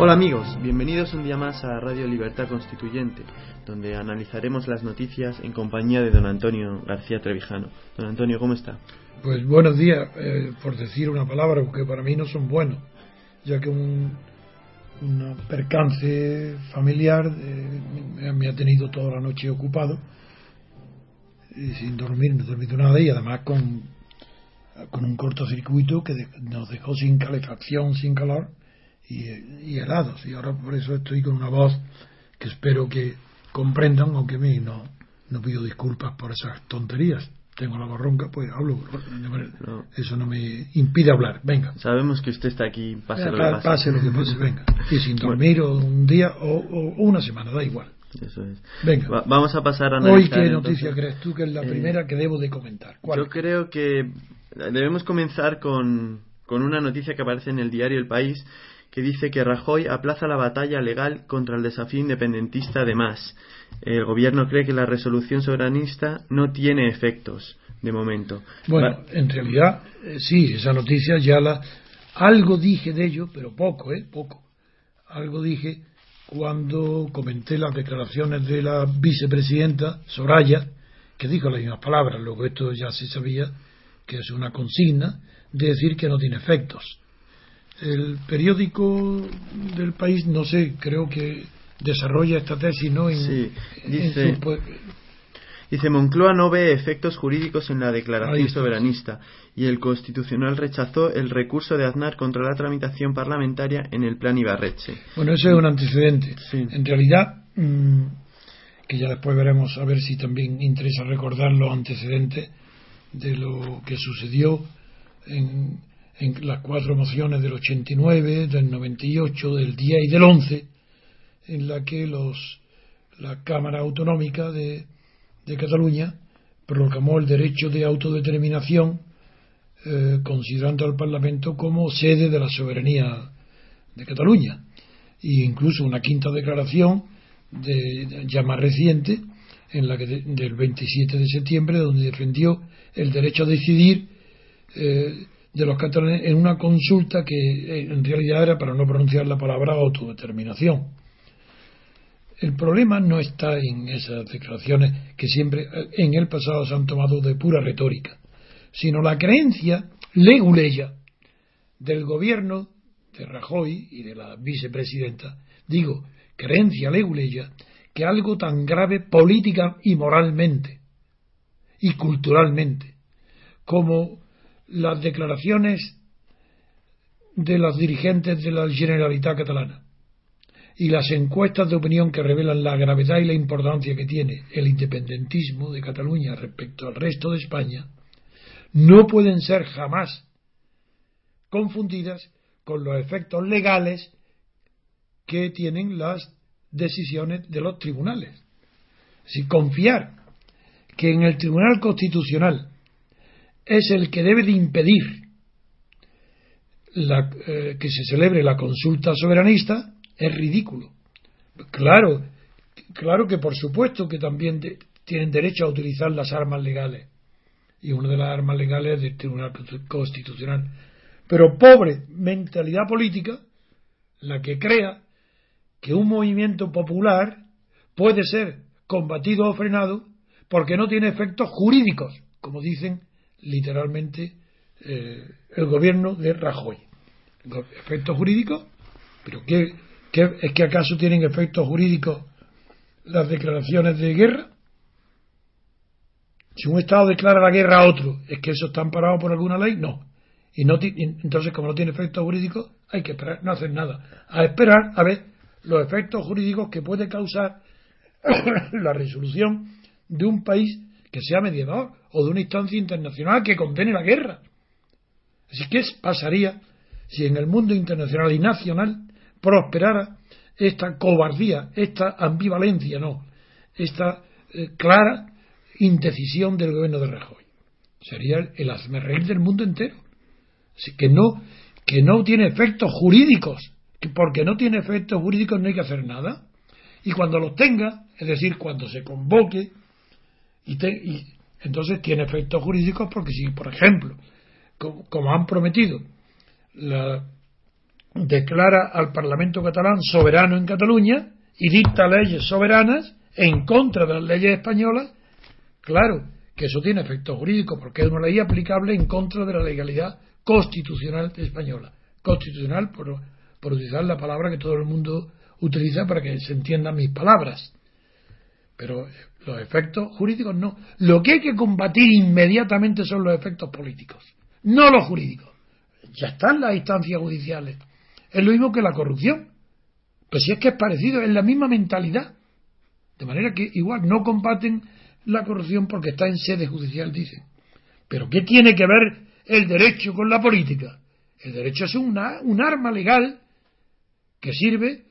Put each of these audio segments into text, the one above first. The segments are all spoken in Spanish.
Hola amigos, bienvenidos un día más a Radio Libertad Constituyente, donde analizaremos las noticias en compañía de don Antonio García Trevijano. Don Antonio, ¿cómo está? Pues buenos días, eh, por decir una palabra, porque para mí no son buenos, ya que un, un percance familiar eh, me ha tenido toda la noche ocupado, y sin dormir, no he dormido nada, y además con, con un cortocircuito que de- nos dejó sin calefacción, sin calor y, y helados. Y ahora por eso estoy con una voz que espero que comprendan, aunque a mí no, no pido disculpas por esas tonterías. Tengo la voz ronca, pues hablo. No. Eso no me impide hablar. Venga. Sabemos que usted está aquí, pase lo que Pa- pase. pase lo que pase, venga. Y sin dormir o un día o, o una semana, da igual. Eso es. Venga. Va- vamos a pasar a Hoy. ¿qué entonces- noticia crees tú que es la eh, primera que debo de comentar? ¿Cuál? Yo creo que debemos comenzar con, con una noticia que aparece en el diario El País que dice que Rajoy aplaza la batalla legal contra el desafío independentista de más. El gobierno cree que la resolución soberanista no tiene efectos de momento. Bueno, en realidad, eh, sí, esa noticia ya la... Algo dije de ello, pero poco, ¿eh? Poco. Algo dije cuando comenté las declaraciones de la vicepresidenta Soraya, que dijo las mismas palabras, luego esto ya se sabía que es una consigna, de decir que no tiene efectos. El periódico del país, no sé, creo que desarrolla esta tesis, ¿no? En, Sí, en dice- su Dice Moncloa no ve efectos jurídicos en la declaración soberanista y el Constitucional rechazó el recurso de Aznar contra la tramitación parlamentaria en el plan Ibarreche. Bueno, eso es un antecedente. Sí. En realidad, mm, que ya después veremos a ver si también interesa recordar los antecedentes de lo que sucedió en, en las cuatro mociones del 89, del 98, del 10 y del 11, en la que los, la Cámara Autonómica de, de Cataluña proclamó el derecho de autodeterminación eh, considerando al Parlamento como sede de la soberanía de Cataluña. E incluso una quinta declaración de, ya más reciente en la que de- del 27 de septiembre donde defendió el derecho a decidir eh, de los catalanes en una consulta que eh, en realidad era para no pronunciar la palabra autodeterminación. El problema no está en esas declaraciones que siempre eh, en el pasado se han tomado de pura retórica sino la creencia leguleya del gobierno de Rajoy y de la vicepresidenta, digo, creencia leguleya, que algo tan grave política y moralmente y culturalmente como las declaraciones de los dirigentes de la Generalitat catalana y las encuestas de opinión que revelan la gravedad y la importancia que tiene el independentismo de Cataluña respecto al resto de España, no pueden ser jamás confundidas con los efectos legales que tienen las decisiones de los tribunales. Si confiar que en el Tribunal Constitucional es el que debe de impedir la- eh, que se celebre la consulta soberanista es ridículo. Claro, claro que por supuesto que también tienen derecho a utilizar las armas legales y una de las armas legales es del Tribunal Constitucional. Pero pobre mentalidad política la que crea que un movimiento popular puede ser combatido o frenado porque no tiene efectos jurídicos, como dicen literalmente eh, el gobierno de Rajoy. ¿Efectos jurídicos? ¿Pero qué, es que acaso tienen efectos jurídicos las declaraciones de guerra? Si un Estado declara la guerra a otro, ¿es que eso está amparado por alguna ley? No. Y no entonces, como no tiene efectos jurídicos, hay que esperar, no hacer nada. A esperar a ver los efectos jurídicos que puede causar la resolución de un país que sea mediador o de una instancia internacional que condene la guerra. Así que ¿qué pasaría si en el mundo internacional y nacional prosperara esta cobardía, esta ambivalencia, no, esta eh, clara indecisión del gobierno de Rajoy? Sería el, el hazmerreír del mundo entero. Así que no, que no tiene efectos jurídicos, que porque no tiene efectos jurídicos no hay que hacer nada. Y cuando los tenga, es decir, cuando se convoque, y, te- y entonces tiene efectos jurídicos porque si, por ejemplo, como, han prometido la- declara al Parlamento catalán soberano en Cataluña y dicta leyes soberanas en contra de las leyes españolas, claro que eso tiene efecto jurídico porque es una ley aplicable en contra de la legalidad constitucional española. Constitucional por, por utilizar la palabra que todo el mundo utiliza para que se entiendan mis palabras. Pero los efectos jurídicos no. Lo que hay que combatir inmediatamente son los efectos políticos, no los jurídicos. Ya están las instancias judiciales. Es lo mismo que la corrupción. Pues si es que es parecido, es la misma mentalidad. De manera que igual no combaten la corrupción porque está en sede judicial, dicen. Pero ¿qué tiene que ver el derecho con la política? El derecho es una, un arma legal que sirve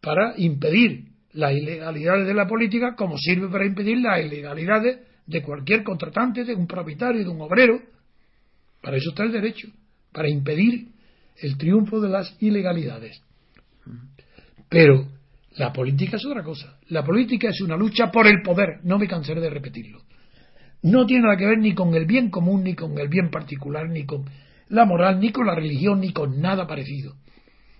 para impedir las ilegalidades de la política como sirve para impedir las ilegalidades de cualquier contratante, de un propietario, de un obrero. Para eso está el derecho, para impedir el triunfo de las ilegalidades. Pero la política es otra cosa. La política es una lucha por el poder. No me cansaré de repetirlo. No tiene nada que ver ni con el bien común, ni con el bien particular, ni con la moral, ni con la religión, ni con nada parecido.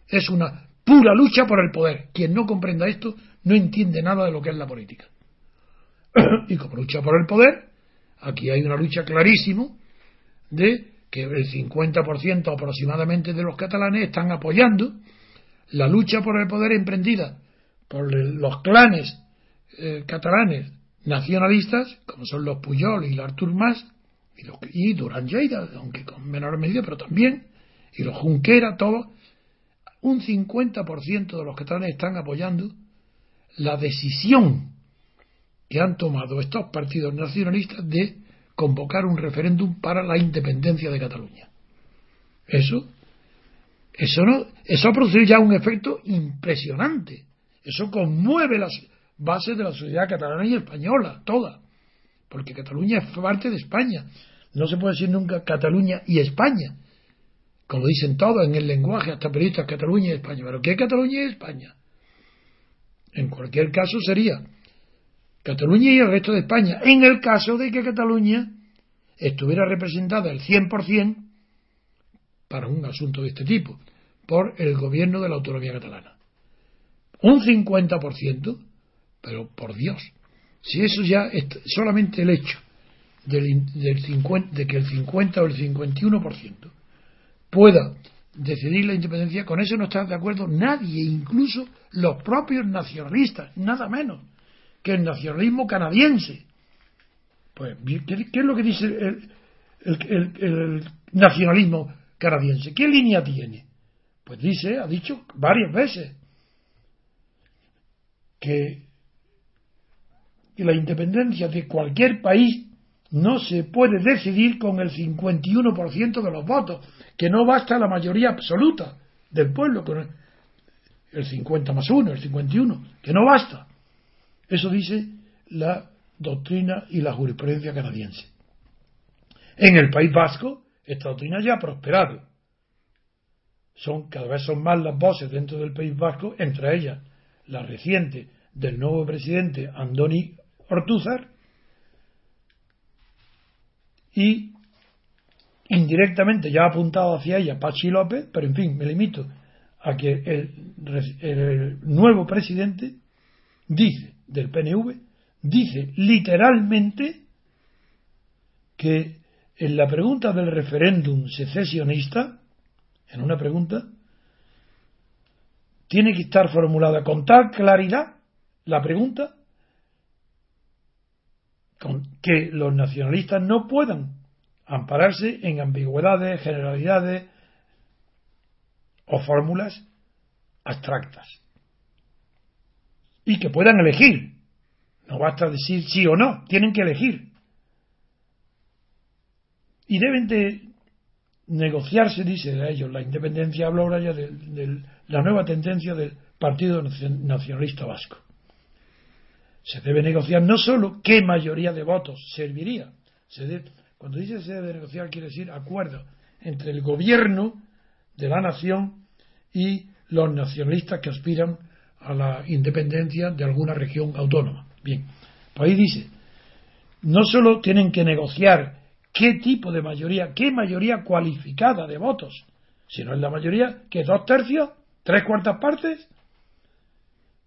Es una pura lucha por el poder. Quien no comprenda esto no entiende nada de lo que es la política. y como lucha por el poder, aquí hay una lucha clarísima de que el 50% aproximadamente de los catalanes están apoyando la lucha por el poder emprendida por los clanes eh, catalanes nacionalistas, como son los Puyol y Artur Mas, y, los, y Durán Lleida, aunque con menor medida, pero también, y los Junquera, todos, un 50% de los catalanes están apoyando la decisión que han tomado estos partidos nacionalistas de convocar un referéndum para la independencia de Cataluña. Eso, eso no, eso ha producido ya un efecto impresionante. Eso conmueve las bases de la sociedad catalana y española, toda. Porque Cataluña es parte de España. No se puede decir nunca Cataluña y España. Como dicen todos en el lenguaje, hasta periodistas, Cataluña y España. ¿Pero qué es Cataluña y España? En cualquier caso sería Cataluña y el resto de España. En el caso de que Cataluña estuviera representada el 100% para un asunto de este tipo por el gobierno de la autonomía catalana. Un 50%, pero por Dios, si eso ya es solamente el hecho del, de que el 50 o el 51% pueda decidir la independencia, con eso no está de acuerdo nadie, incluso los propios nacionalistas, nada menos que el nacionalismo canadiense. Pues, ¿qué, es lo que dice el, nacionalismo canadiense? ¿Qué línea tiene? Pues dice, ha dicho varias veces, que la independencia de cualquier país no se puede decidir con el 51% de los votos, que no basta la mayoría absoluta del pueblo, con el 50 más 1, el 51, que no basta. Eso dice la doctrina y la jurisprudencia canadiense. En el País Vasco, esta doctrina ya ha prosperado. Son, cada vez son más las voces dentro del País Vasco, entre ellas la reciente del nuevo presidente Andoni Ortúzar, y indirectamente ya ha apuntado hacia ella Pachi López, pero en fin, me limito a que el, nuevo presidente dice, del PNV, dice literalmente que en la pregunta del referéndum secesionista, en una pregunta, tiene que estar formulada con tal claridad la pregunta con que los nacionalistas no puedan ampararse en ambigüedades, generalidades o fórmulas abstractas. Y que puedan elegir. No basta decir sí o no, tienen que elegir. Y deben de negociarse, dice a ellos, la independencia, habla ahora ya de, la nueva tendencia del Partido Nacionalista Vasco. Se debe negociar no solo qué mayoría de votos serviría, se cuando dice se debe negociar quiere decir acuerdo entre el gobierno de la nación y los nacionalistas que aspiran a la independencia de alguna región autónoma. Bien, pues ahí dice, no solo tienen que negociar qué tipo de mayoría, qué mayoría cualificada de votos Si no es la mayoría, que dos tercios, tres cuartas partes,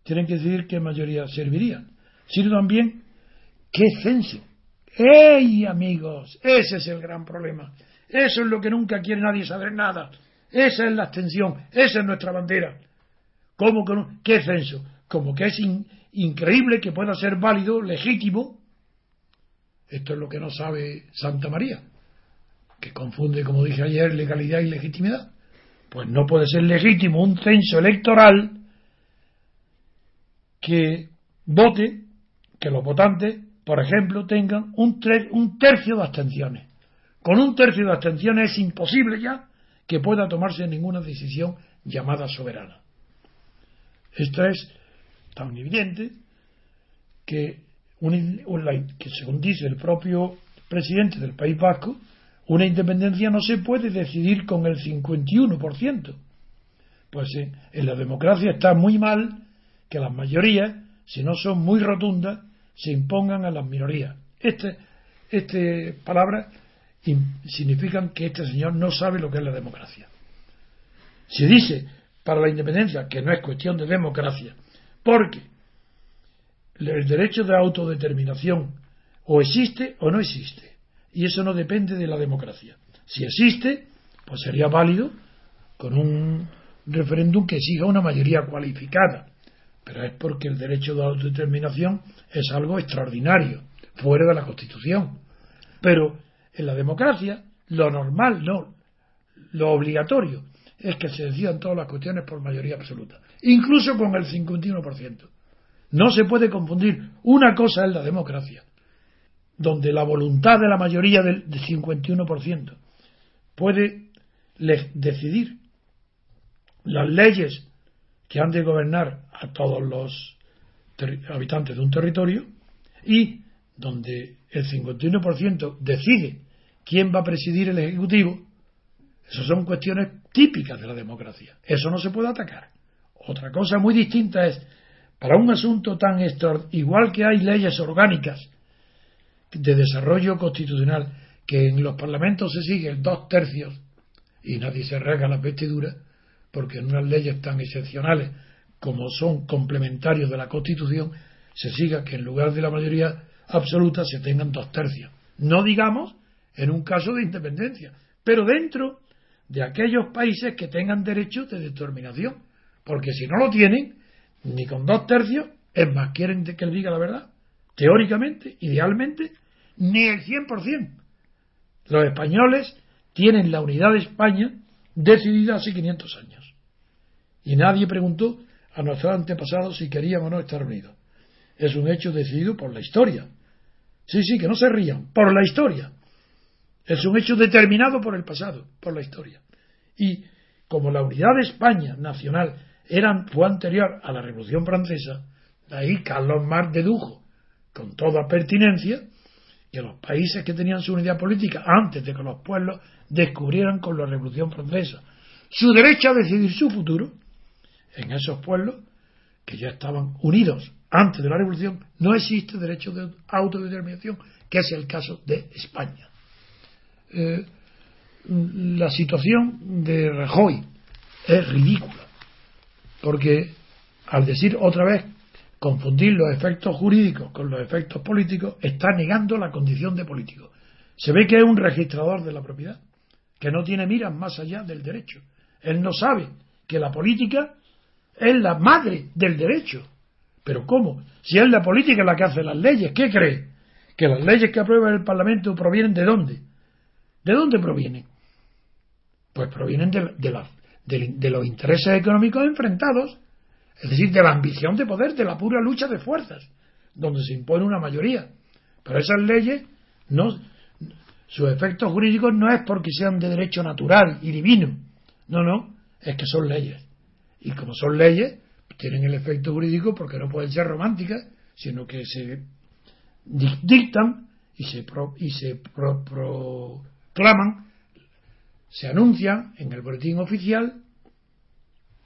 tienen que decidir qué mayoría serviría. Sino también qué censo. ¡Ey, amigos! Ese es el gran problema. Eso es lo que nunca quiere nadie saber nada. Esa es la extensión, esa es nuestra bandera. ¿Cómo que no? ¿Qué censo? Como que es increíble que pueda ser válido, legítimo. Esto es lo que no sabe Santa María, que confunde, como dije ayer, legalidad y legitimidad. Pues no puede ser legítimo un censo electoral que vote, que los votantes, por ejemplo, tengan un, un tercio de abstenciones. Con un tercio de abstenciones es imposible ya que pueda tomarse ninguna decisión llamada soberana. Esto es tan evidente que, que, según dice el propio presidente del País Vasco, una independencia no se puede decidir con el 51%. Pues en, en la democracia está muy mal que las mayorías, si no son muy rotundas, se impongan a las minorías. Este, este palabra significan que este señor no sabe lo que es la democracia. Se dice para la independencia que no es cuestión de democracia, porque el derecho de autodeterminación o existe o no existe, y eso no depende de la democracia. Si existe, pues sería válido con un referéndum que exija una mayoría cualificada, pero es porque el derecho de autodeterminación es algo extraordinario, fuera de la Constitución. Pero en la democracia, lo normal, no, lo obligatorio, es que se decidan todas las cuestiones por mayoría absoluta, incluso con el 51%. No se puede confundir. Una cosa es la democracia, donde la voluntad de la mayoría del 51% puede decidir las leyes que han de gobernar a todos los habitantes de un territorio y donde el 51% decide quién va a presidir el Ejecutivo, esas son cuestiones típicas de la democracia. Eso no se puede atacar. Otra cosa muy distinta es, para un asunto tan igual que hay leyes orgánicas de desarrollo constitucional, que en los parlamentos se siguen dos tercios y nadie se rega las vestiduras, porque en unas leyes tan excepcionales como son complementarios de la Constitución, se siga que en lugar de la mayoría absoluta se tengan dos tercios. No digamos en un caso de independencia, pero dentro de aquellos países que tengan derecho de determinación, porque si no lo tienen, ni con dos tercios, es más, quieren que le diga la verdad, teóricamente, idealmente, ni el 100%. Los españoles tienen la unidad de España decidida hace 500 años. Y nadie preguntó a nuestros antepasados si querían o no estar unidos. Es un hecho decidido por la historia. Sí, sí, que no se rían, por la historia. Es un hecho determinado por el pasado, por la historia. Y como la unidad de España nacional era, fue anterior a la Revolución Francesa, ahí Carlos Marx dedujo con toda pertinencia que los países que tenían su unidad política antes de que los pueblos descubrieran con la Revolución Francesa su derecho a decidir su futuro, en esos pueblos que ya estaban unidos antes de la Revolución, no existe derecho de autodeterminación, que es el caso de España. Eh, la situación de Rajoy es ridícula, porque al decir otra vez confundir los efectos jurídicos con los efectos políticos, está negando la condición de político. Se ve que es un registrador de la propiedad, que no tiene miras más allá del derecho. Él no sabe que la política es la madre del derecho. Pero ¿cómo? Si es la política la que hace las leyes, ¿qué cree? ¿Que las leyes que aprueba el Parlamento provienen de dónde? ¿De dónde provienen? Pues provienen de, de, los intereses económicos enfrentados, es decir, de la ambición de poder, de la pura lucha de fuerzas, donde se impone una mayoría. Pero esas leyes, no, sus efectos jurídicos no es porque sean de derecho natural y divino, no, no, es que son leyes. Y como son leyes, tienen el efecto jurídico porque no pueden ser románticas, sino que se dictan y se, y se claman, se anuncian en el boletín oficial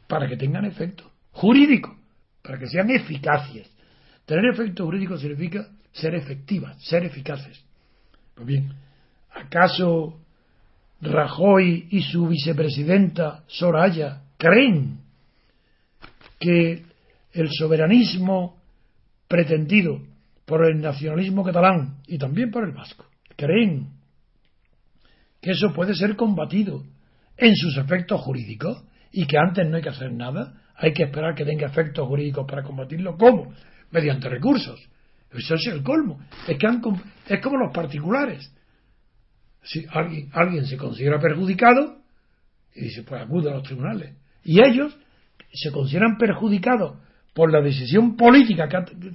para que tengan efecto jurídico, para que sean eficaces. Tener efecto jurídico significa ser efectivas, ser eficaces. Pues bien, ¿acaso Rajoy y su vicepresidenta Soraya creen que el soberanismo pretendido por el nacionalismo catalán y también por el vasco, creen que eso puede ser combatido en sus efectos jurídicos y que antes no hay que hacer nada, hay que esperar que tenga efectos jurídicos para combatirlo. ¿Cómo? Mediante recursos. Eso es el colmo. Es, que es como los particulares. Si alguien, alguien se considera perjudicado y dice, pues acude a los tribunales. Y ellos se consideran perjudicados por la decisión política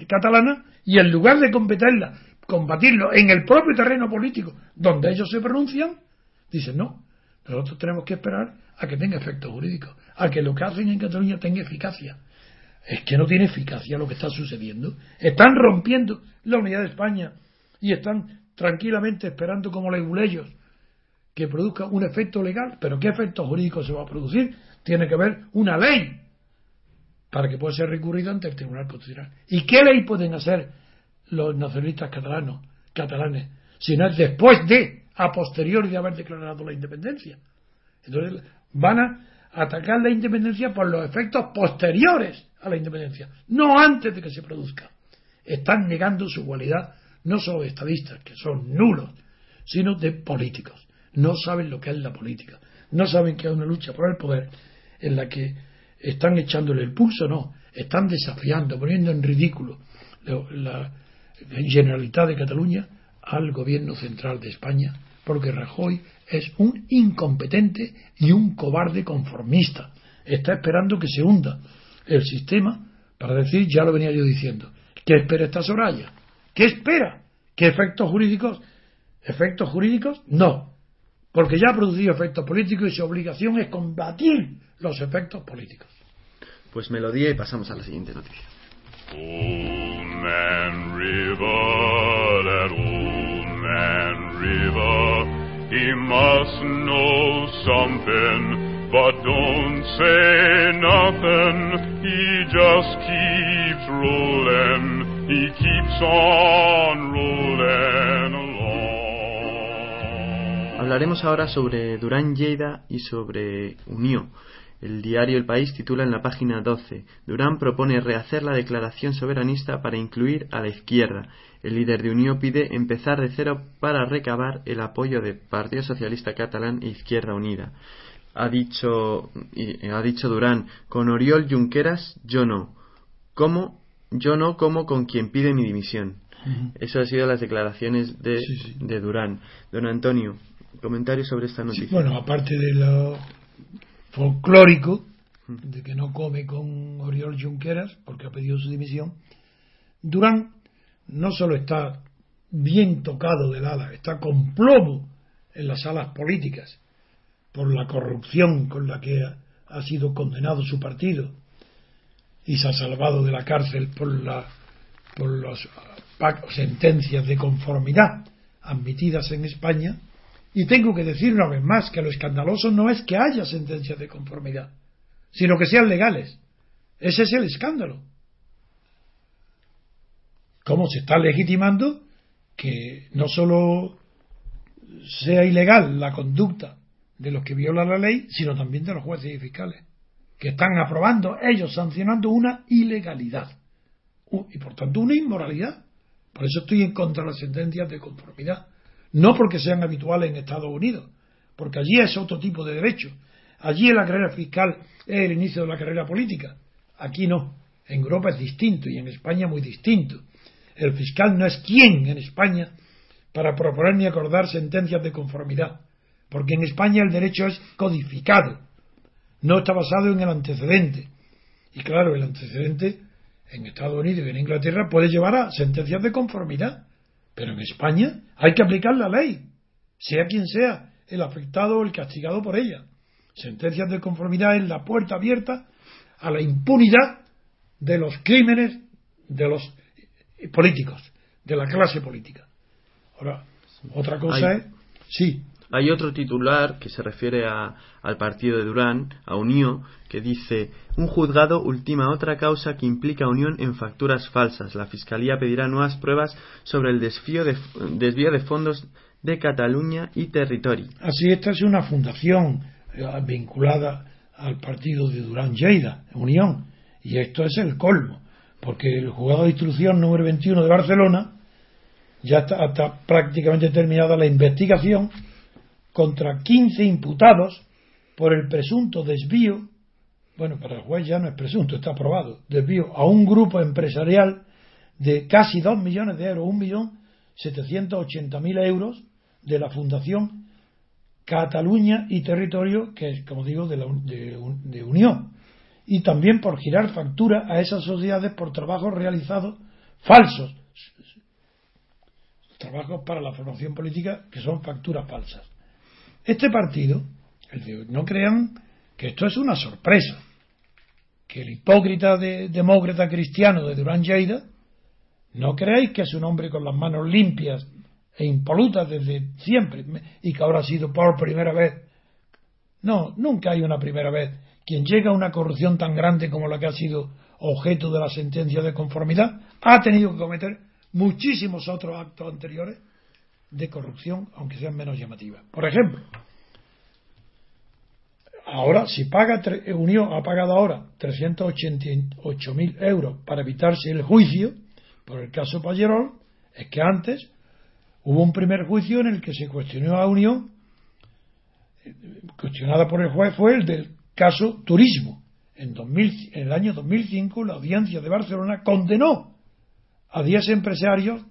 catalana y en lugar de combatirla, combatirlo en el propio terreno político donde ellos se pronuncian, dicen no, nosotros tenemos que esperar a que tenga efectos jurídicos, a que lo que hacen en Cataluña tenga eficacia. Es que no tiene eficacia lo que está sucediendo. Están rompiendo la unidad de España y están tranquilamente esperando como leguleyos que produzca un efecto legal. Pero ¿qué efecto jurídico se va a producir? Tiene que haber una ley para que pueda ser recurrido ante el Tribunal Constitucional. ¿Y qué ley pueden hacer los nacionalistas catalanos, catalanes si no es después de, a posteriori de haber declarado la independencia? Entonces van a atacar la independencia por los efectos posteriores a la independencia, no antes de que se produzca. Están negando su cualidad no solo de estadistas, que son nulos, sino de políticos. No saben lo que es la política. No saben que es una lucha por el poder en la que están echándole el pulso, no. Están desafiando, poniendo en ridículo la Generalitat de Cataluña al gobierno central de España, porque Rajoy es un incompetente y un cobarde conformista. Está esperando que se hunda el sistema para decir, ya lo venía yo diciendo, ¿qué espera esta Soraya? ¿Qué espera? ¿Qué efectos jurídicos? ¿Efectos jurídicos? No, porque ya ha producido efectos políticos y su obligación es combatir los efectos políticos. Pues melodía y pasamos a la siguiente noticia. man river, that old man river, he must know something, but don't say nothing. He just keeps rolling, he keeps on rolling along. Hablaremos ahora sobre Durán Lleida y sobre Unión el diario El País titula en la página 12 Durán propone rehacer la declaración soberanista para incluir a la izquierda. El líder de Unión pide empezar de cero para recabar el apoyo de Partido Socialista Catalán e Izquierda Unida. Ha dicho, ha dicho Durán, con Oriol Junqueras yo no. ¿Cómo? Yo no como con quien pide mi dimisión. Eso han sido las declaraciones de, de Durán. Don Antonio, comentario sobre esta noticia. bueno, aparte de lo folclórico de que no come con Oriol Junqueras porque ha pedido su dimisión, Durán no solo está bien tocado del ala, está con plomo en las salas políticas por la corrupción con la que ha sido condenado su partido y se ha salvado de la cárcel por, la, por las sentencias de conformidad admitidas en España, y tengo que decir una vez más que lo escandaloso no es que haya sentencias de conformidad, sino que sean legales. Ese es el escándalo. ¿Cómo se está legitimando que no solo sea ilegal la conducta de los que violan la ley, sino también de los jueces y fiscales, que están aprobando, ellos sancionando una ilegalidad y por tanto una inmoralidad. Por eso estoy en contra de las sentencias de conformidad no porque sean habituales en Estados Unidos, porque allí es otro tipo de derecho. Allí la carrera fiscal es el inicio de la carrera política. Aquí no. En Europa es distinto y en España muy distinto. El fiscal no es quien en España para proponer ni acordar sentencias de conformidad, porque en España el derecho es codificado, no está basado en el antecedente. Y claro, el antecedente en Estados Unidos y en Inglaterra puede llevar a sentencias de conformidad. Pero en España hay que aplicar la ley, sea quien sea el afectado o el castigado por ella. Sentencias de conformidad es la puerta abierta a la impunidad de los crímenes de los políticos, de la clase política. Ahora, otra cosa es, sí, hay otro titular que se refiere a, al partido de Durán, a Unión, que dice: Un juzgado ultima otra causa que implica Unión en facturas falsas. La Fiscalía pedirá nuevas pruebas sobre el desvío de, desvío de fondos de Cataluña y Territori. Así, esta es una fundación eh, vinculada al partido de Durán Lleida, Unión, y esto es el colmo, porque el juzgado de instrucción número 21 de Barcelona ya está, está prácticamente terminada la investigación contra 15 imputados por el presunto desvío, bueno, para el juez ya no es presunto, está aprobado, desvío a un grupo empresarial de casi 2 millones de euros, 1.780.000 euros de la Fundación Cataluña y Territorio, que es, como digo, de, la, de Unión. Y también por girar factura a esas sociedades por trabajos realizados falsos. Trabajos para la formación política que son facturas falsas. Este partido, no crean que esto es una sorpresa. Que el hipócrita de, demócrata cristiano de Durán Lleida, no creáis que es un hombre con las manos limpias e impolutas desde siempre y que ahora ha sido por primera vez. No, nunca hay una primera vez. Quien llega a una corrupción tan grande como la que ha sido objeto de la sentencia de conformidad ha tenido que cometer muchísimos otros actos anteriores de corrupción, aunque sean menos llamativas. Por ejemplo, ahora, si paga, Unión ha pagado ahora 388.000 euros para evitarse el juicio por el caso Pallerol, es que antes hubo un primer juicio en el que se cuestionó a Unión, cuestionada por el juez, fue el del caso Turismo. En, 2000, en el año 2005, la audiencia de Barcelona condenó a 10 empresarios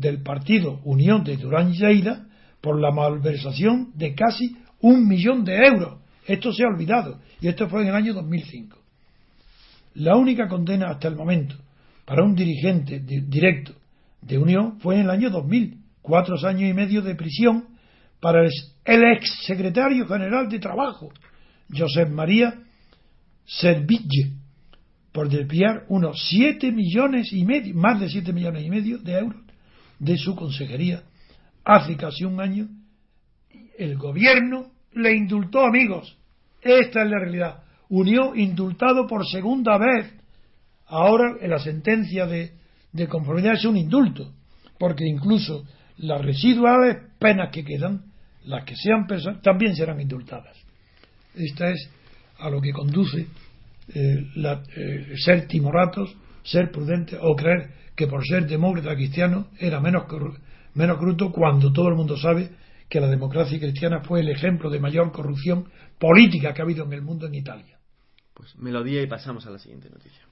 del partido Unión de Durán Lleida por la malversación de casi un millón de euros. Esto se ha olvidado y esto fue en el año 2005. La única condena hasta el momento para un dirigente directo de Unión fue en el año 2000, cuatro años y medio de prisión para el ex secretario general de Trabajo, Josep María Serville, por desviar unos siete millones y medio, más de siete millones y medio de euros de su consejería hace casi un año, el gobierno le indultó, amigos. Esta es la realidad. Unió indultado por segunda vez. Ahora en la sentencia de, de conformidad es un indulto, porque incluso las residuales penas que quedan, las que sean personas, también serán indultadas. Esta es a lo que conduce eh, la, eh, ser timoratos, ser prudentes o creer que por ser demócrata cristiano era menos, menos cuando todo el mundo sabe que la democracia cristiana fue el ejemplo de mayor corrupción política que ha habido en el mundo en Italia. Pues melodía y pasamos a la siguiente noticia.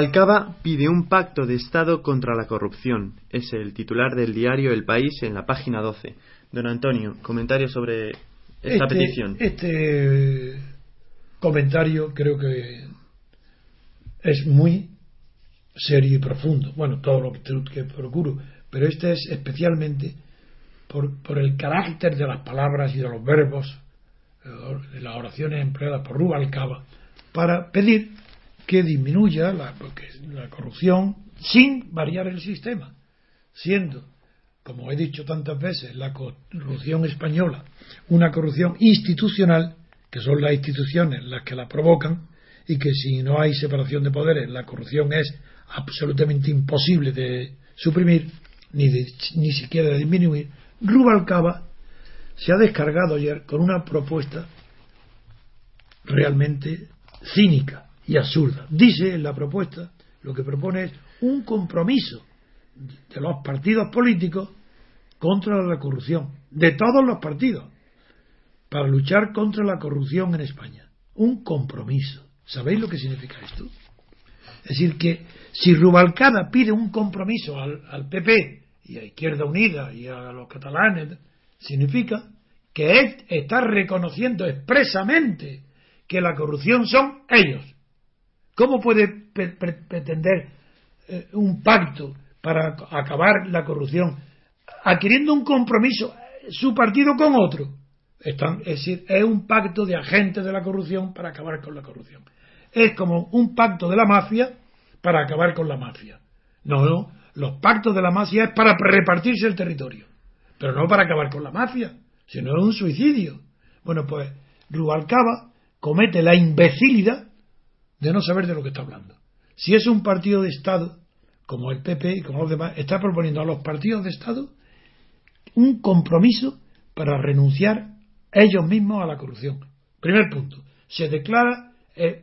Rubalcaba pide un pacto de Estado contra la corrupción. Es el titular del diario El País en la página 12. Don Antonio, comentario sobre esta este, petición. Este comentario creo que es muy serio y profundo. Bueno, todo lo que, procuro, pero este es especialmente por, por el carácter de las palabras y de los verbos, eh, de las oraciones empleadas por Rubalcaba, para pedir que disminuya la, corrupción sin variar el sistema, siendo, como he dicho tantas veces, la corrupción española una corrupción institucional, que son las instituciones las que la provocan, y que si no hay separación de poderes, la corrupción es absolutamente imposible de suprimir, ni, ni siquiera de disminuir, Rubalcaba se ha descargado ayer con una propuesta realmente cínica y absurda. Dice en la propuesta, lo que propone es un compromiso de los partidos políticos contra la corrupción, de todos los partidos, para luchar contra la corrupción en España. Un compromiso. ¿Sabéis lo que significa esto? Es decir, que si Rubalcaba pide un compromiso al, al PP y a Izquierda Unida y a los catalanes, significa que él está reconociendo expresamente que la corrupción son ellos, ¿Cómo puede pretender eh, un pacto para acabar la corrupción, adquiriendo un compromiso su partido con otro. Es decir, es un pacto de agentes de la corrupción para acabar con la corrupción. Es como un pacto de la mafia para acabar con la mafia. No, no, los pactos de la mafia es para repartirse el territorio, pero no para acabar con la mafia, sino es un suicidio. Bueno, pues Rubalcaba comete la imbecilidad de no saber de lo que está hablando. Si es un partido de Estado, como el PP y como los demás, está proponiendo a los partidos de Estado un compromiso para renunciar ellos mismos a la corrupción. Primer punto. Se declara, eh,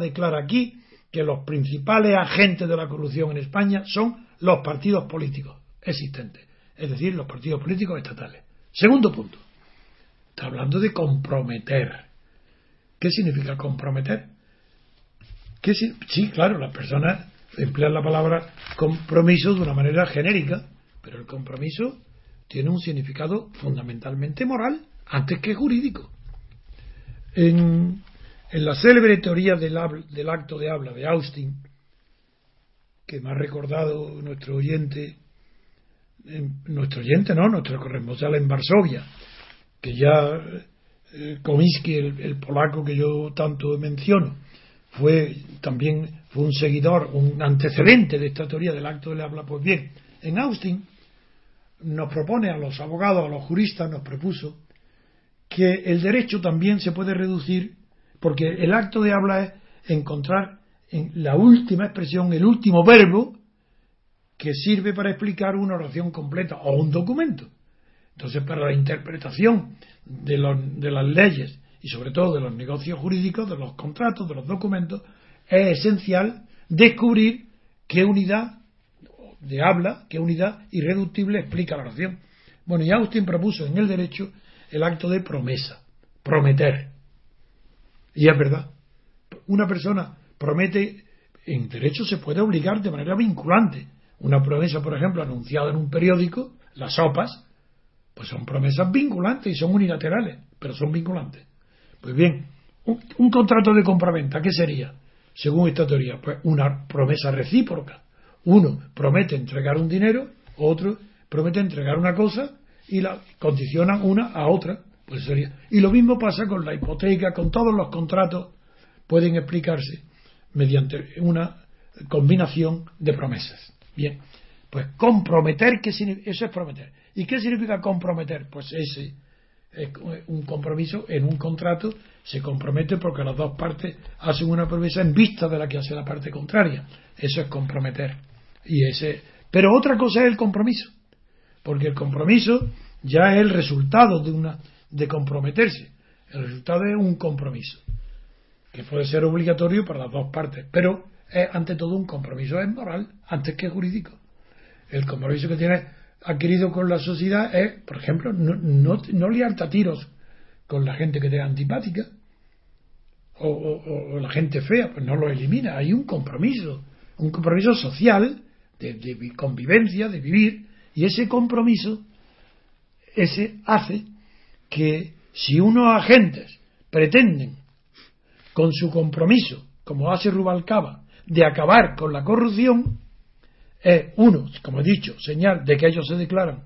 declara aquí que los principales agentes de la corrupción en España son los partidos políticos existentes, es decir, los partidos políticos estatales. Segundo punto, está hablando de comprometer. ¿Qué significa comprometer? ¿Qué sí, claro, las personas emplean la palabra compromiso de una manera genérica, pero el compromiso tiene un significado fundamentalmente moral antes que jurídico. En, en la célebre teoría del, del acto de habla de Austin, que me ha recordado nuestro oyente, nuestro oyente no, nuestro corresponsal en Varsovia, que ya eh, Komiski, el, polaco que yo tanto menciono, fue también fue un seguidor, un antecedente de esta teoría del acto de habla. Pues bien, en Austin nos propone a los abogados, a los juristas, nos propuso que el derecho también se puede reducir, porque el acto de habla es encontrar en la última expresión, el último verbo que sirve para explicar una oración completa o un documento. Entonces, para la interpretación de, de las leyes y sobre todo de los negocios jurídicos, de los contratos, de los documentos, es esencial descubrir qué unidad de habla, qué unidad irreductible explica la oración. Bueno, y Austin propuso en el derecho el acto de promesa, prometer. Y es verdad. Una persona promete, en derecho se puede obligar de manera vinculante. Una promesa, por ejemplo, anunciada en un periódico, las sopas, pues son promesas vinculantes y son unilaterales, pero son vinculantes. Pues bien, un, contrato de compraventa, ¿qué sería? Según esta teoría, pues una promesa recíproca. Uno promete entregar un dinero, otro promete entregar una cosa y la condicionan una a otra. Pues sería. Y lo mismo pasa con la hipoteca, con todos los contratos pueden explicarse mediante una combinación de promesas. Bien, pues comprometer, ¿qué significa? eso es prometer. ¿Y qué significa comprometer? Pues ese es un compromiso en un contrato, se compromete porque las dos partes hacen una promesa en vista de la que hace la parte contraria. Eso es comprometer. Y ese, pero otra cosa es el compromiso, porque el compromiso ya es el resultado de una de comprometerse. El resultado es un compromiso que puede ser obligatorio para las dos partes, pero es ante todo un compromiso es moral antes que jurídico. El compromiso que tienes adquirido con la sociedad es, por ejemplo, no, no, no liarte tiros con la gente que te es antipática o, la gente fea, pues no lo elimina. Hay un compromiso, un compromiso social de, de convivencia, de vivir, y ese compromiso ese hace que si unos agentes pretenden con su compromiso, como hace Rubalcaba, de acabar con la corrupción, es uno, como he dicho, señal de que ellos se declaran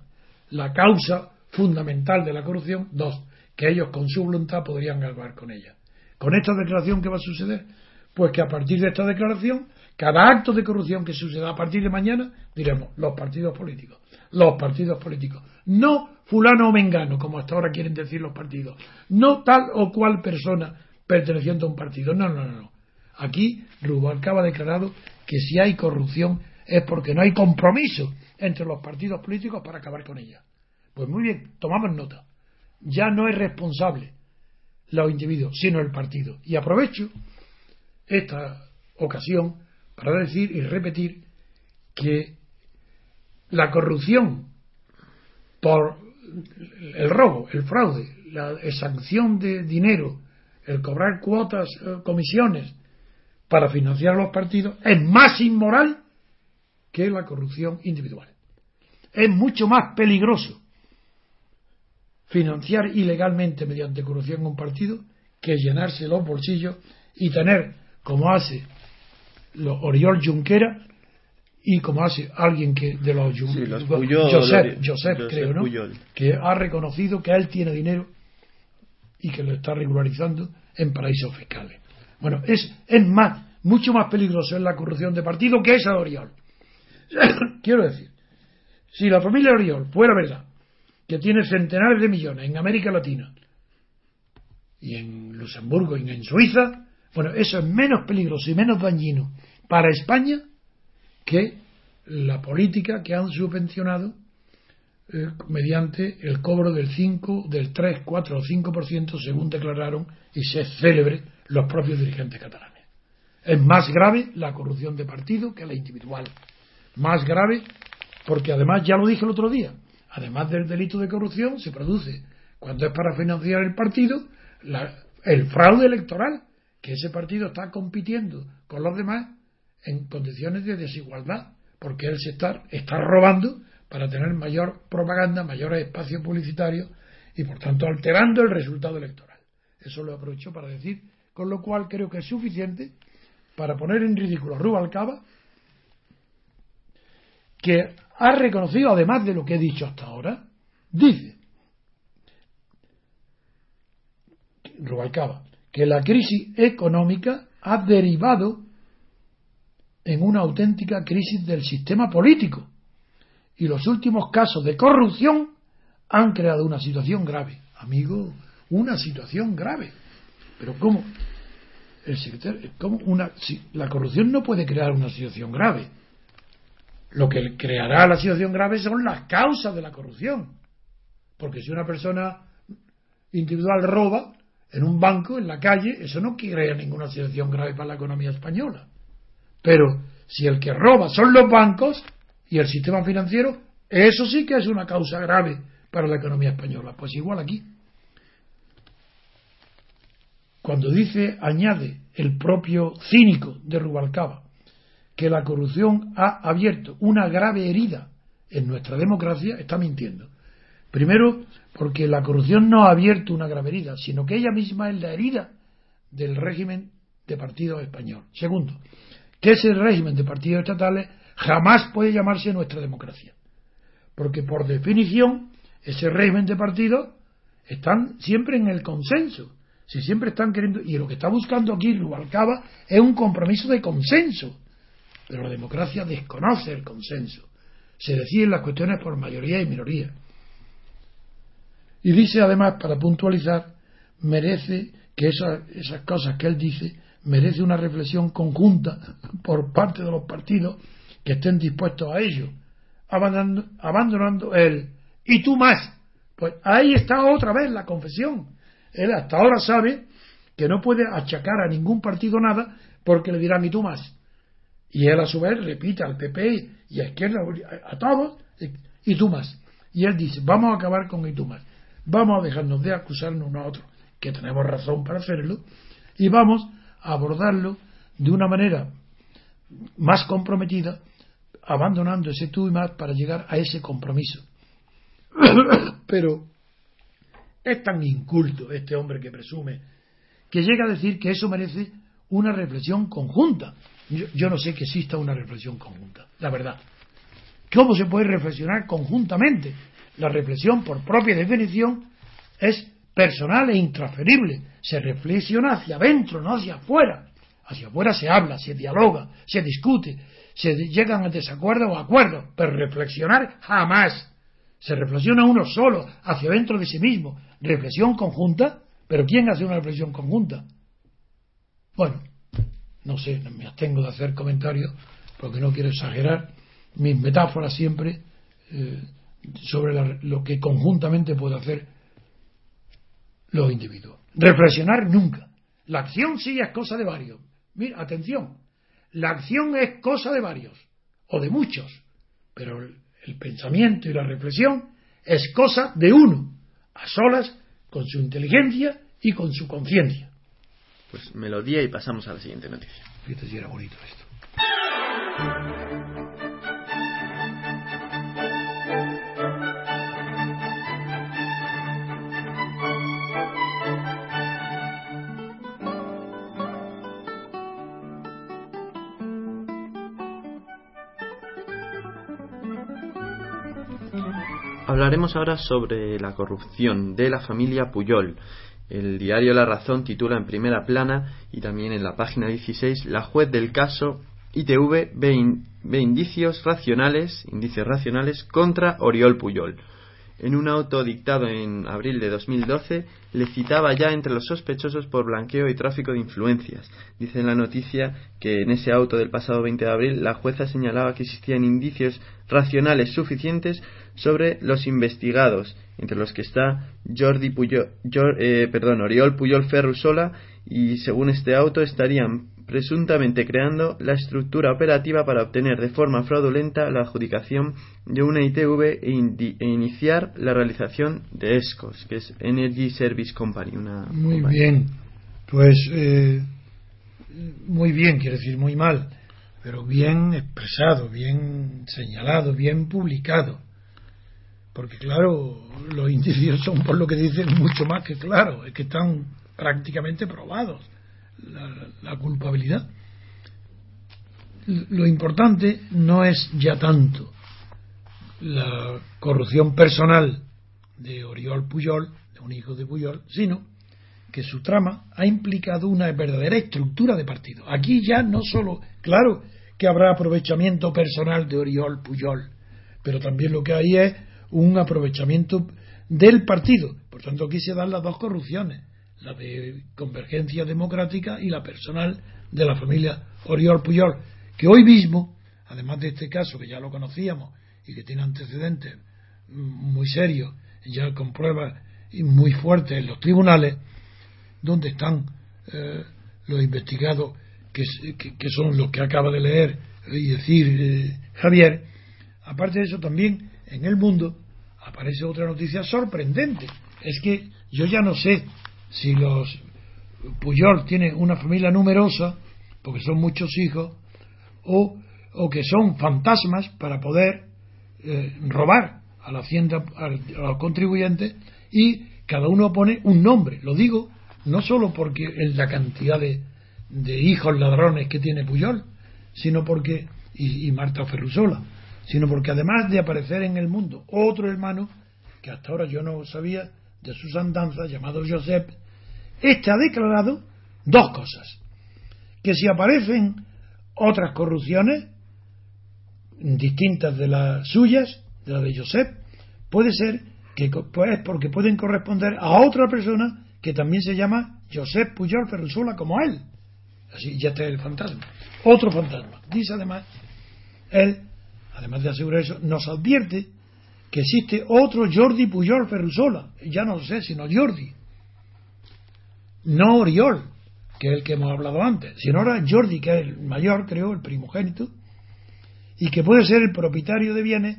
la causa fundamental de la corrupción, dos, que ellos con su voluntad podrían acabar con ella. Con esta declaración, ¿qué va a suceder? Pues que a partir de esta declaración, cada acto de corrupción que suceda a partir de mañana, diremos los partidos políticos, los partidos políticos, no fulano o mengano, como hasta ahora quieren decir los partidos, no tal o cual persona perteneciendo a un partido. No, no, no. Aquí Rubalcaba ha declarado que si hay corrupción es porque no hay compromiso entre los partidos políticos para acabar con ella. Pues muy bien, tomamos nota. Ya no es responsable los individuos, sino el partido. Y aprovecho esta ocasión para decir y repetir que la corrupción por el robo, el fraude, la sanción de dinero el cobrar cuotas, eh, comisiones para financiar los partidos es más inmoral que la corrupción individual. Es mucho más peligroso financiar ilegalmente mediante corrupción un partido que llenarse los bolsillos y tener, como hace Oriol Junquera, y como hace alguien que de los, Sí, los Josep, Puyol, Josep, los- Josep creo, ¿no? Puyol. que ha reconocido que él tiene dinero y que lo está regularizando en paraísos fiscales. Bueno, es, es más, mucho más peligroso es la corrupción de partido que esa de Oriol. Quiero decir, si la familia Oriol fuera verdad, que tiene centenares de millones en América Latina y en Luxemburgo y en Suiza, bueno, eso es menos peligroso y menos dañino para España que la política que han subvencionado eh, mediante el cobro del 5, del 3, 4 o 5% según declararon y se célebre los propios dirigentes catalanes. Es más grave la corrupción de partido que la individual. Más grave porque además, ya lo dije el otro día, además del delito de corrupción se produce cuando es para financiar el partido la- el fraude electoral, que ese partido está compitiendo con los demás en condiciones de desigualdad, porque él se está, está robando para tener mayor propaganda, mayores espacios publicitarios y por tanto alterando el resultado electoral. Eso lo aprovecho para decir, con lo cual creo que es suficiente para poner en ridículo a Rubalcaba, que ha reconocido, además de lo que he dicho hasta ahora, dice Rubalcaba, que la crisis económica ha derivado en una auténtica crisis del sistema político y los últimos casos de corrupción han creado una situación grave. Amigo, una situación grave. Pero ¿cómo? El secretario, ¿cómo una, si- la corrupción no puede crear una situación grave. Lo que creará la situación grave son las causas de la corrupción. Porque si una persona individual roba en un banco, en la calle, eso no crea ninguna situación grave para la economía española. Pero si el que roba son los bancos y el sistema financiero, eso sí que es una causa grave para la economía española. Pues igual aquí. Cuando dice, añade el propio cínico de Rubalcaba, que la corrupción ha abierto una grave herida en nuestra democracia, está mintiendo. Primero, porque la corrupción no ha abierto una grave herida, sino que ella misma es la herida del régimen de partidos español. Segundo, que ese régimen de partidos estatales jamás puede llamarse nuestra democracia. Porque por definición, ese régimen de partidos están siempre en el consenso. Si siempre están queriendo. Y lo que está buscando aquí Rubalcaba es un compromiso de consenso. Pero la democracia desconoce el consenso. Se deciden las cuestiones por mayoría y minoría. Y dice además, para puntualizar, merece que esas, cosas que él dice merece una reflexión conjunta por parte de los partidos que estén dispuestos a ello, abandonando, abandonando el y tú más. Pues ahí está otra vez la confesión. Él hasta ahora sabe que no puede achacar a ningún partido nada porque le dirán y tú más. Y él a su vez repite al PP y a izquierda, a todos, y tú más. Y él dice, vamos a acabar con y tú más. Vamos a dejarnos de acusarnos unos a otros, que tenemos razón para hacerlo, y vamos a abordarlo de una manera más comprometida, abandonando ese tú y más para llegar a ese compromiso. Pero es tan inculto este hombre que presume que llega a decir que eso merece una reflexión conjunta. Yo, yo no sé que exista una reflexión conjunta, la verdad. ¿Cómo se puede reflexionar conjuntamente? La reflexión, por propia definición, es personal e intransferible. Se reflexiona hacia adentro, no hacia afuera. Hacia afuera se habla, se dialoga, se discute, se llegan a desacuerdos o acuerdos, pero reflexionar jamás. Se reflexiona uno solo, hacia adentro de sí mismo. Reflexión conjunta, pero ¿quién hace una reflexión conjunta? Bueno, no sé, me abstengo de hacer comentarios porque no quiero exagerar mis metáforas siempre eh, sobre lo que conjuntamente puede hacer los individuos. Reflexionar nunca. La acción sí es cosa de varios. Mira, atención, la acción es cosa de varios o de muchos, pero el pensamiento y la reflexión es cosa de uno, a solas, con su inteligencia y con su conciencia pues melodía y pasamos a la siguiente noticia. Fíjate si bonito esto. Hablaremos ahora sobre la corrupción de la familia Puyol el diario La Razón titula en primera plana y también en la página 16 La juez del caso ITV ve, indicios racionales, indicios racionales contra Oriol Puyol en un auto dictado en abril de 2012, le citaba ya entre los sospechosos por blanqueo y tráfico de influencias. Dice en la noticia que en ese auto del pasado 20 de abril la jueza señalaba que existían indicios racionales suficientes sobre los investigados, entre los que está Jordi Puyol, eh, perdón, Oriol Puyol Ferrusola y según este auto estarían presuntamente creando la estructura operativa para obtener de forma fraudulenta la adjudicación de una ITV e, e iniciar la realización de ESCOS, que es Energy Service Company. Una muy bien, pues eh, muy bien, quiere decir muy mal, pero bien expresado, bien señalado, bien publicado. Porque claro, los indicios son por lo que dicen mucho más que claro, es que están prácticamente probados la, culpabilidad. Lo importante no es ya tanto la corrupción personal de Oriol Puyol, de un hijo de Puyol, sino que su trama ha implicado una verdadera estructura de partido. Aquí ya no solo, claro que habrá aprovechamiento personal de Oriol Puyol, pero también lo que hay es un aprovechamiento del partido. Por tanto, aquí se dan las dos corrupciones la de Convergencia Democrática y la personal de la familia Oriol Puyol, que hoy mismo, además de este caso que ya lo conocíamos y que tiene antecedentes muy serios, ya con pruebas muy fuertes en los tribunales, donde están eh, los investigados que, son los que acaba de leer y decir eh, Javier, aparte de eso también en el mundo aparece otra noticia sorprendente. Es que yo ya no sé si los Puyol tienen una familia numerosa, porque son muchos hijos, o, o que son fantasmas para poder eh, robar a la hacienda, a, los contribuyentes, y cada uno pone un nombre. Lo digo no solo porque es la cantidad de, de hijos ladrones que tiene Puyol, sino porque, y, y Marta Ferrusola, sino porque además de aparecer en el mundo otro hermano, que hasta ahora yo no sabía de sus andanzas, llamado Josep, este ha declarado dos cosas. Que si aparecen otras corrupciones distintas de las suyas, de la de Josep, puede ser que pues, porque pueden corresponder a otra persona que también se llama Josep Pujol Ferrusola como él. Así ya está el fantasma. Otro fantasma. Dice además, él, además de asegurar eso, nos advierte que existe otro Jordi Pujol Ferrusola. Ya no sé, sino Jordi no Oriol, que es el que hemos hablado antes, sino ahora Jordi, que es el mayor, creo, el primogénito, y que puede ser el propietario de bienes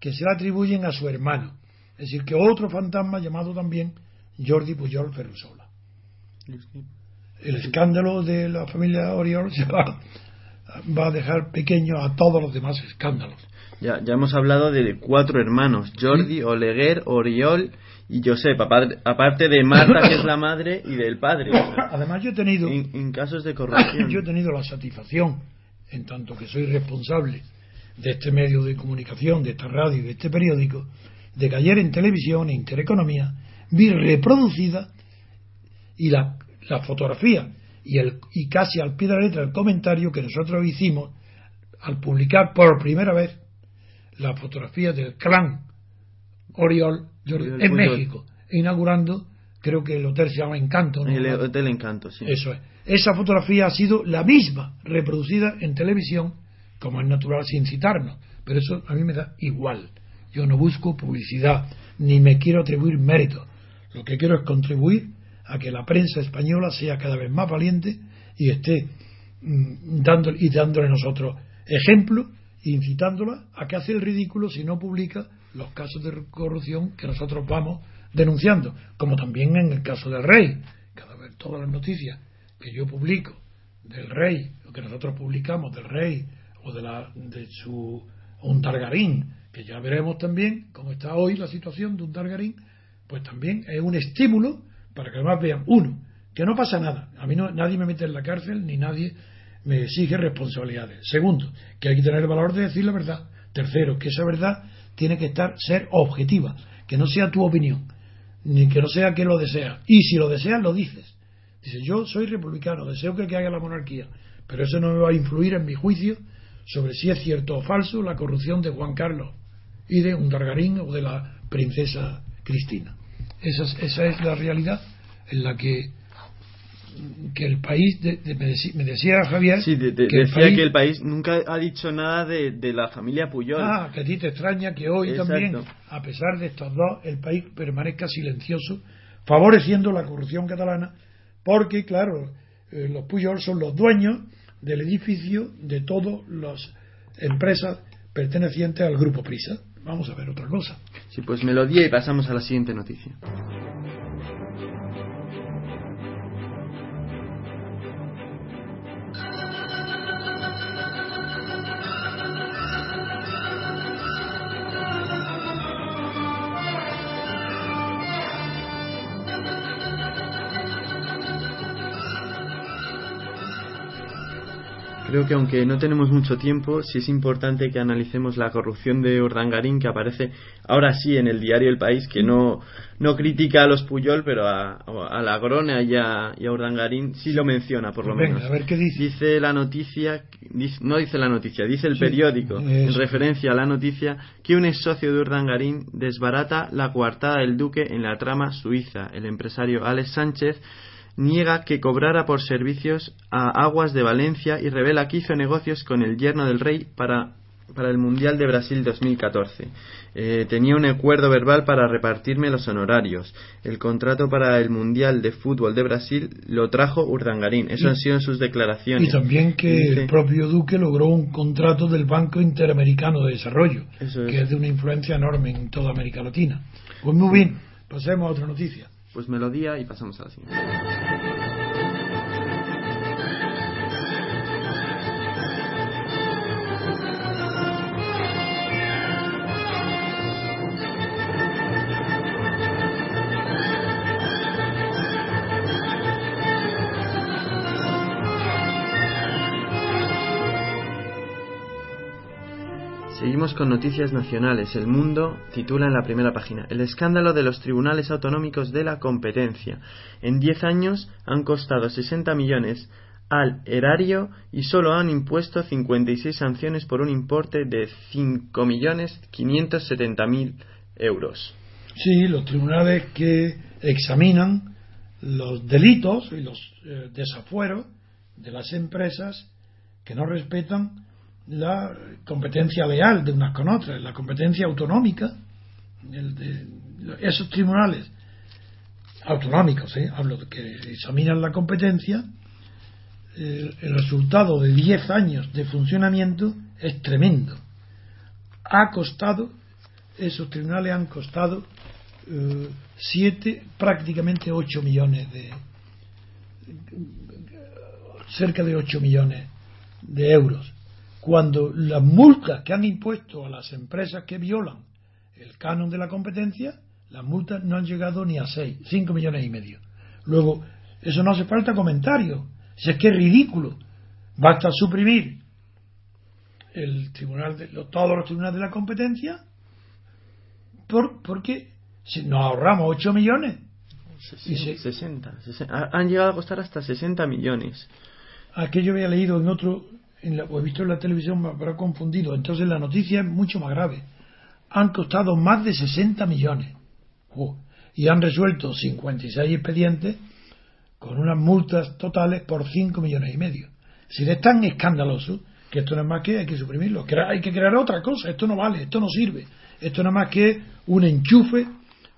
que se le atribuyen a su hermano. Es decir, que otro fantasma llamado también Jordi Pujol Ferrusola. El escándalo de la familia Oriol se va, va a dejar pequeño a todos los demás escándalos. Ya, ya hemos hablado de cuatro hermanos, Jordi, Oleguer, Oriol y Josep, aparte de Marta, que es la madre, y del padre. Además, yo he tenido. En, casos de corrupción. Yo he tenido la satisfacción, en tanto que soy responsable de este medio de comunicación, de esta radio y de este periódico, de que ayer en televisión, en Intereconomía, vi reproducida y la, la fotografía y, el, y casi al pie de la letra el comentario que nosotros hicimos al publicar por primera vez la fotografía del clan Oriol en México, inaugurando, creo que el hotel se llama Encanto. El Hotel Encanto, sí. Eso es. Esa fotografía ha sido la misma reproducida en televisión, como es natural, sin citarnos. Pero eso a mí me da igual. Yo no busco publicidad, ni me quiero atribuir mérito. Lo que quiero es contribuir a que la prensa española sea cada vez más valiente y esté mm, dando, y dándole nosotros ejemplo, incitándola a que hace el ridículo si no publica los casos de corrupción que nosotros vamos denunciando, como también en el caso del rey. Cada vez todas las noticias que yo publico del rey, o que nosotros publicamos del rey, o de, la, de su un Targarín, que ya veremos también cómo está hoy la situación de un Targarín, pues también es un estímulo para que además vean, uno, que no pasa nada, a mí no, nadie me mete en la cárcel ni nadie me exige responsabilidades. Segundo, que hay que tener el valor de decir la verdad. Tercero, que esa verdad tiene que estar ser objetiva, que no sea tu opinión, ni que no sea que lo deseas. Y si lo deseas, lo dices. Dice, yo soy republicano, deseo que, que la monarquía, pero eso no me va a influir en mi juicio sobre si es cierto o falso la corrupción de Juan Carlos y de un o de la princesa Cristina. Esa es, esa es la realidad en la que que el país, me, decía, Javier, que decía el país, que el país nunca ha dicho nada de, de, la familia Puyol. Ah, que a ti te extraña que hoy también, a pesar de estos dos, el país permanezca silencioso, favoreciendo la corrupción catalana, porque, claro, eh, los Puyol son los dueños del edificio de todas las empresas pertenecientes al grupo Prisa. Vamos a ver otra cosa. Sí, pues melodía y pasamos a la siguiente noticia. Creo que aunque no tenemos mucho tiempo, sí es importante que analicemos la corrupción de Urdangarín que aparece ahora sí en el diario El País, que no, no critica a los Puyol, pero a, la Grona y a, y a, Urdangarín sí lo menciona, por lo menos. A ver qué dice. Dice la noticia, no dice la noticia, dice el periódico, en referencia a la noticia, que un ex socio de Urdangarín desbarata la coartada del duque en la trama suiza. El empresario Alex Sánchez niega que cobrara por servicios a Aguas de Valencia y revela que hizo negocios con el yerno del rey para, para el Mundial de Brasil 2014. Eh, tenía un acuerdo verbal para repartirme los honorarios. El contrato para el Mundial de Fútbol de Brasil lo trajo Urdangarín. Eso han sido sus declaraciones. Y también que el propio Duque logró un contrato del Banco Interamericano de Desarrollo, que es de una influencia enorme en toda América Latina. Pues muy bien, pasemos a otra noticia pues melodía y pasamos a la siguiente. Con noticias nacionales. El Mundo titula en la primera página El escándalo de los tribunales autonómicos de la competencia. En 10 años han costado 60 millones al erario y solo han impuesto 56 sanciones por un importe de 5.570.000 euros. Sí, los tribunales que examinan los delitos y los eh, desafueros de las empresas que no respetan la competencia leal de unas con otras, la competencia autonómica, esos tribunales autonómicos, ¿eh? hablo de que examinan la competencia, el, resultado de 10 años de funcionamiento es tremendo. Ha costado, esos tribunales han costado 7, eh, prácticamente 8 millones de. cerca de 8 millones de euros cuando las multas que han impuesto a las empresas que violan el canon de la competencia, las multas no han llegado ni a 6, 5 millones y medio. Luego, eso no hace falta comentario. Si es que es ridículo. Basta suprimir el tribunal de, todos los tribunales de la competencia por, porque si nos ahorramos 8 millones. 60, Han llegado a costar hasta 60 millones. Aquello había leído en otro o he visto en la televisión me habrá confundido. Entonces la noticia es mucho más grave. Han costado más de 60 millones. y han resuelto 56 expedientes con unas multas totales por 5 millones y medio. Si es tan escandaloso que esto no es más que hay que suprimirlo. Hay que crear otra cosa. Esto no vale, esto no sirve. Esto no es más que un enchufe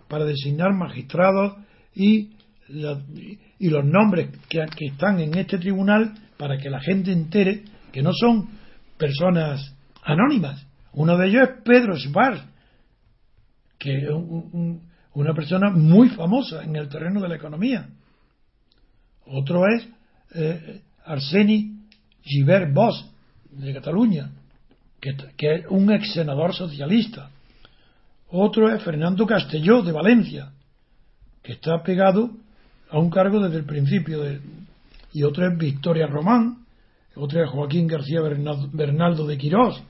para designar magistrados y, y los nombres que, que están en este tribunal para que la gente entere que no son personas anónimas. Uno de ellos es Pedro Schwarz, que es una persona muy famosa en el terreno de la economía. Otro es eh, Arseni Givert Bosch, de Cataluña, que, es un ex senador socialista. Otro es Fernando Castelló, de Valencia, que está pegado a un cargo desde el principio. Y otro es Victoria Román, otro es Joaquín García Bernaldo de Quirós,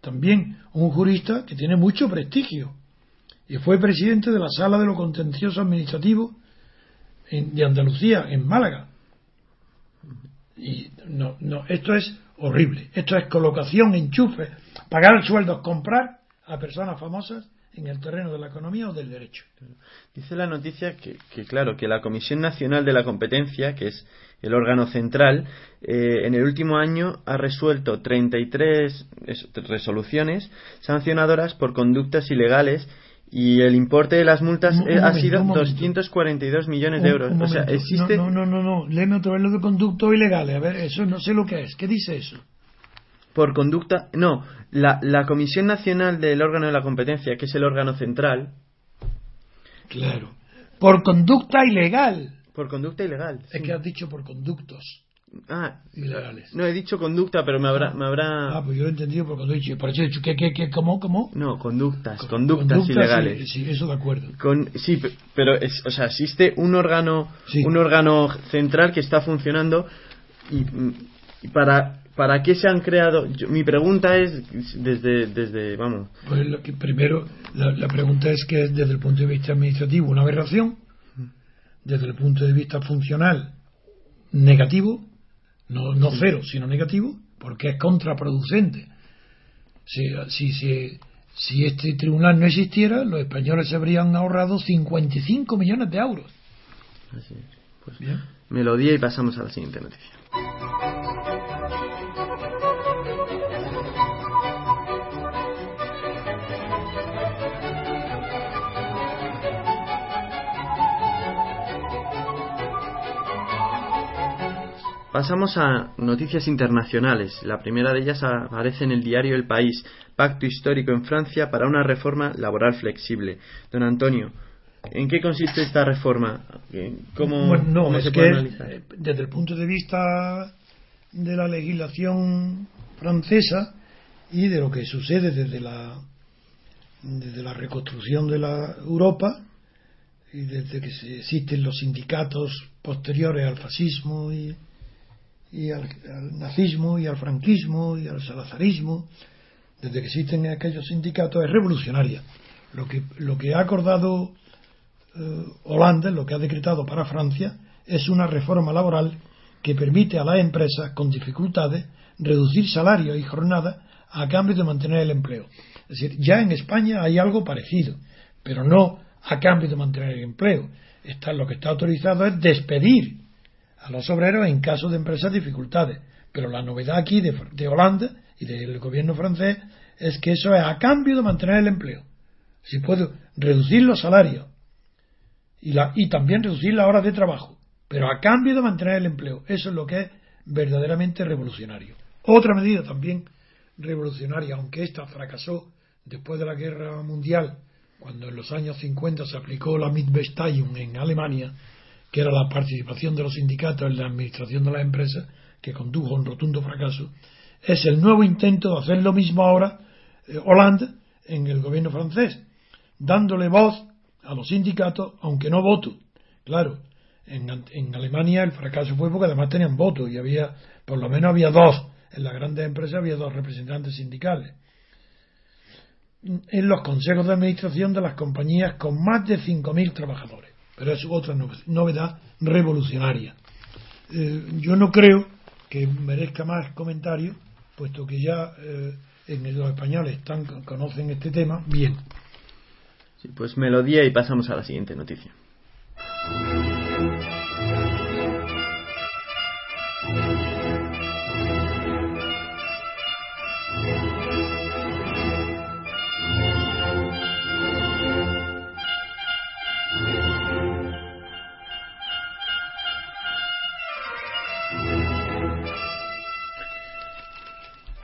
también un jurista que tiene mucho prestigio y fue presidente de la Sala de lo Contencioso Administrativo de Andalucía, en Málaga. Y no, no, esto es horrible. Esto es colocación, enchufe, pagar sueldos, comprar a personas famosas en el terreno de la economía o del derecho. Dice la noticia que, claro, que la Comisión Nacional de la Competencia, que es el órgano central, eh, en el último año ha resuelto 33 resoluciones sancionadoras por conductas ilegales y el importe de las multas eh, ha sido 242 millones de euros. o sea, existe. No, no, no, no, léeme otra vez lo de conducto ilegales. A ver, eso no sé lo que es. ¿Qué dice eso? Por conducta. No, la, la Comisión Nacional del órgano de la competencia, que es el órgano central. Claro. Por conducta ilegal. Por conducta ilegal. Es que has dicho por conductos. Ah, No he dicho conducta, pero me habrá. Ah, me habrá... ah pues yo lo he entendido porque he dicho. Por eso he dicho, ¿qué, qué, qué, cómo, cómo? No, conductas, conductas, ilegales. Sí, eso de acuerdo. Con, sí, pero, es, o sea, existe un órgano, un órgano central que está funcionando y, para. ¿Para qué se han creado? mi pregunta es, desde, desde vamos. Pues lo que primero, la, la pregunta es que desde el punto de vista administrativo una aberración, desde el punto de vista funcional negativo, no, no cero, sino negativo, porque es contraproducente. Si, si, si, si este tribunal no existiera, los españoles se habrían ahorrado 55 millones de euros. Así es. Pues Bien. Melodía y pasamos a la siguiente noticia. Pasamos a noticias internacionales. La primera de ellas aparece en el diario El País, Pacto Histórico en Francia para una reforma laboral flexible. Don Antonio, ¿en qué consiste esta reforma? ¿Cómo, no, se puede analizar? Eh, desde el punto de vista de la legislación francesa y de lo que sucede desde la, desde la reconstrucción de la Europa y desde que existen los sindicatos posteriores al fascismo y y al, nazismo y al franquismo y al salazarismo, desde que existen aquellos sindicatos, es revolucionaria. Lo que, lo que ha acordado eh, Holanda, lo que ha decretado para Francia, es una reforma laboral que permite a las empresas con dificultades reducir salarios y jornadas a cambio de mantener el empleo. Es decir, ya en España hay algo parecido, pero no a cambio de mantener el empleo. Está, lo que está autorizado es despedir a los obreros en caso de empresas dificultades. Pero la novedad aquí de, Holanda y del gobierno francés es que eso es a cambio de mantener el empleo. Si puedo reducir los salarios y, la, y también reducir las horas de trabajo, pero a cambio de mantener el empleo. Eso es lo que es verdaderamente revolucionario. Otra medida también revolucionaria, aunque esta fracasó después de la guerra mundial, cuando en los años 50 se aplicó la Mitbestallung en Alemania, que era la participación de los sindicatos en la administración de las empresas, que condujo a un rotundo fracaso, es el nuevo intento de hacer lo mismo ahora eh, Hollande en el gobierno francés, dándole voz a los sindicatos, aunque no voto. Claro, en, en, Alemania el fracaso fue porque además tenían voto y había, por lo menos había dos, en las grandes empresas había dos representantes sindicales. En los consejos de administración de las compañías con más de 5.000 trabajadores pero es otra novedad revolucionaria. Eh, yo no creo que merezca más comentarios, puesto que ya eh, en los españoles están, conocen este tema bien. Sí, pues melodía y pasamos a la siguiente noticia.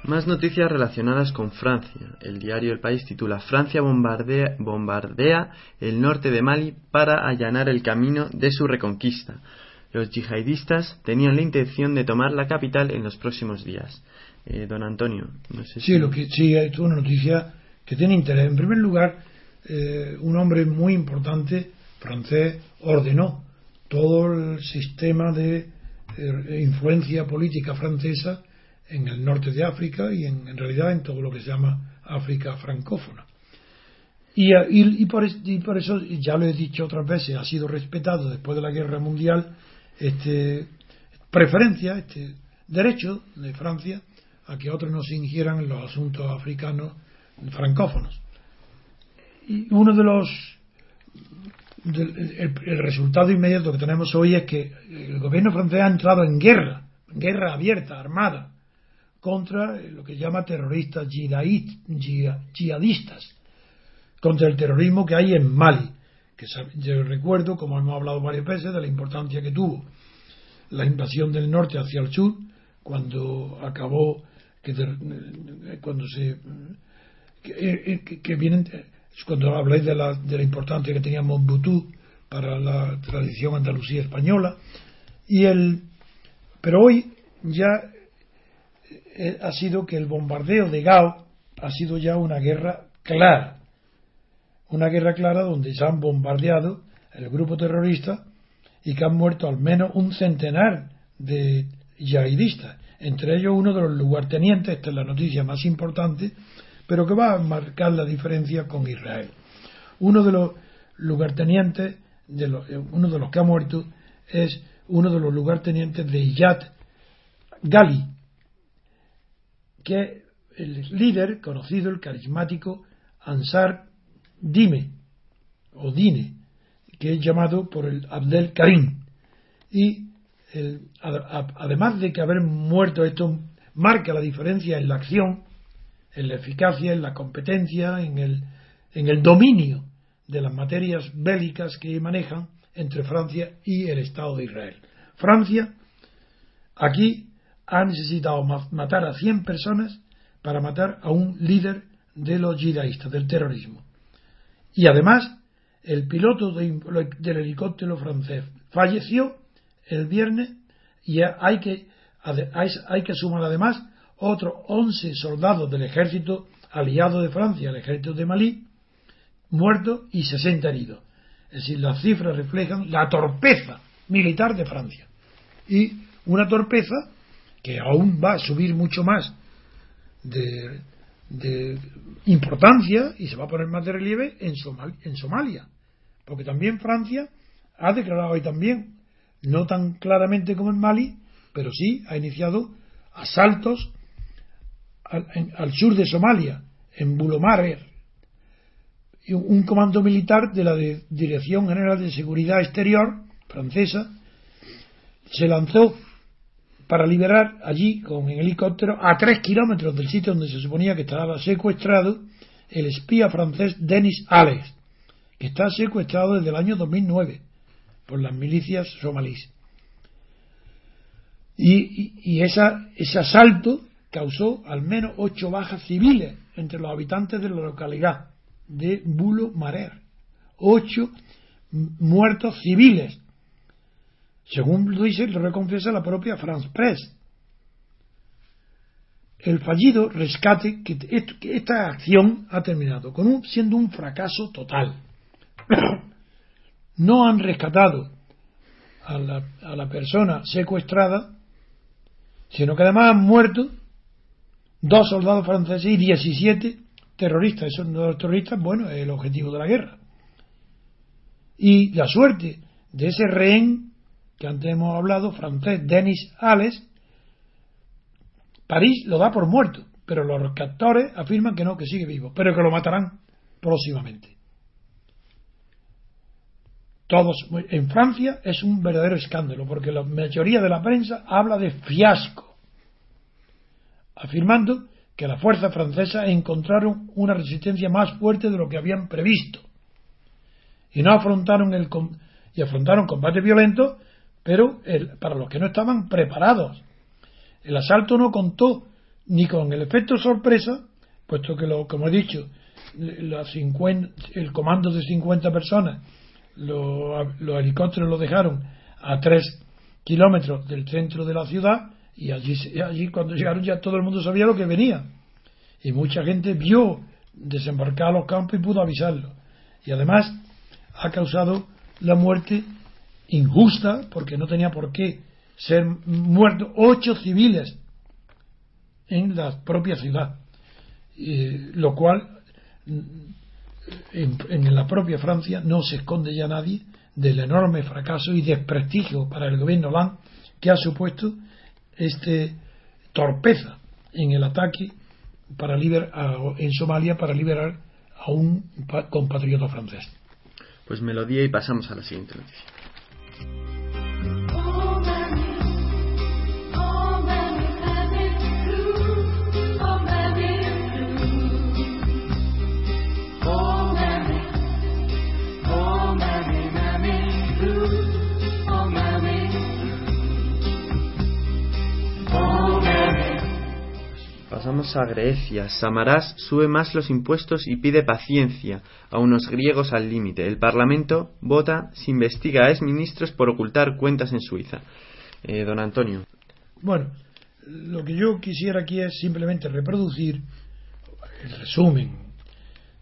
Más noticias relacionadas con Francia. El diario El País titula Francia bombardea, bombardea, el norte de Mali para allanar el camino de su reconquista. Los yihadistas tenían la intención de tomar la capital en los próximos días. Eh, don Antonio, no sé sí, lo que, sí, hay una noticia que tiene interés. En primer lugar, eh, un hombre muy importante, francés, ordenó todo el sistema de eh, influencia política francesa en el norte de África y en, realidad en todo lo que se llama África francófona. Y, y, por, y, por, eso, ya lo he dicho otras veces, ha sido respetado después de la Guerra Mundial este preferencia, este derecho de Francia a que otros no se ingieran en los asuntos africanos francófonos. Y uno de los el, resultado inmediato que tenemos hoy es que el gobierno francés ha entrado en guerra, guerra abierta, armada, contra lo que llama terroristas yihadistas, contra el terrorismo que hay en Mali, que yo recuerdo, como hemos hablado varias veces, de la importancia que tuvo la invasión del norte hacia el sur, cuando acabó, que cuando se que, que, vienen cuando habláis de la, de la importancia que tenía Montbutú para la tradición andalusía española y el pero hoy ya eh, ha sido que el bombardeo de Gao ha sido ya una guerra clara una guerra clara donde se han bombardeado el grupo terrorista y que han muerto al menos un centenar de yihadistas entre ellos uno de los lugartenientes esta es la noticia más importante pero que va a marcar la diferencia con Israel. Uno de los lugartenientes, de los, eh, uno de los que ha muerto, es uno de los lugartenientes de Iyad Gali, que el líder conocido, el carismático Ansar Dime, o Dine, que es llamado por el Abdel Karim. Y además de que haber muerto esto marca la diferencia en la acción, en la eficacia, en la competencia, en el, en el dominio de las materias bélicas que manejan entre Francia y el Estado de Israel. Francia aquí ha necesitado matar a 100 personas para matar a un líder de los yidaístas, del terrorismo. Y además, el piloto del helicóptero francés falleció el viernes y hay que, hay que sumar además otros 11 soldados del ejército aliado de Francia, el ejército de Malí, muertos y 60 heridos. Es decir, las cifras reflejan la torpeza militar de Francia. Y una torpeza que aún va a subir mucho más de, importancia y se va a poner más de relieve en, en Somalia. Porque también Francia ha declarado hoy también, no tan claramente como en Mali, pero sí ha iniciado asaltos al, sur de Somalia, en Bulomarer, un comando militar de la Dirección General de Seguridad Exterior francesa se lanzó para liberar allí con el helicóptero a tres kilómetros del sitio donde se suponía que estaba secuestrado el espía francés Denis Alex, que está secuestrado desde el año 2009 por las milicias somalíes. Y, esa, ese asalto causó al menos ocho bajas civiles entre los habitantes de la localidad de Bulo Marer. Ocho muertos civiles. Según lo dice, lo reconfiesa la propia France Press. El fallido rescate, que, esta acción ha terminado con un, siendo un fracaso total. no han rescatado a la, a la persona secuestrada, sino que además han muerto dos soldados franceses y 17 terroristas. Esos dos terroristas, bueno, es el objetivo de la guerra. Y la suerte de ese rehén que antes hemos hablado, francés, Denis Ales, París lo da por muerto, pero los captores afirman que no, que sigue vivo, pero que lo matarán próximamente. Todos, en Francia es un verdadero escándalo, porque la mayoría de la prensa habla de fiasco afirmando que las fuerzas francesas encontraron una resistencia más fuerte de lo que habían previsto y no afrontaron el y afrontaron combate violento pero para los que no estaban preparados el asalto no contó ni con el efecto sorpresa puesto que lo, como he dicho el comando de 50 personas los, los helicópteros lo dejaron a 3 kilómetros del centro de la ciudad y allí, allí cuando llegaron ya todo el mundo sabía lo que venía. Y mucha gente vio desembarcar a los campos y pudo avisarlo. Y además ha causado la muerte injusta, porque no tenía por qué ser muertos ocho civiles en la propia ciudad, lo cual en, la propia Francia no se esconde ya nadie del enorme fracaso y desprestigio para el gobierno Hollande que ha supuesto este torpeza en el ataque para liberar, en Somalia para liberar a un compatriota francés. Pues melodía y pasamos a la siguiente noticia. Pasamos a Grecia. Samarás sube más los impuestos y pide paciencia a unos griegos al límite. El Parlamento vota si investiga a exministros por ocultar cuentas en Suiza. Eh, don Antonio. Bueno, lo que yo quisiera aquí es simplemente reproducir el resumen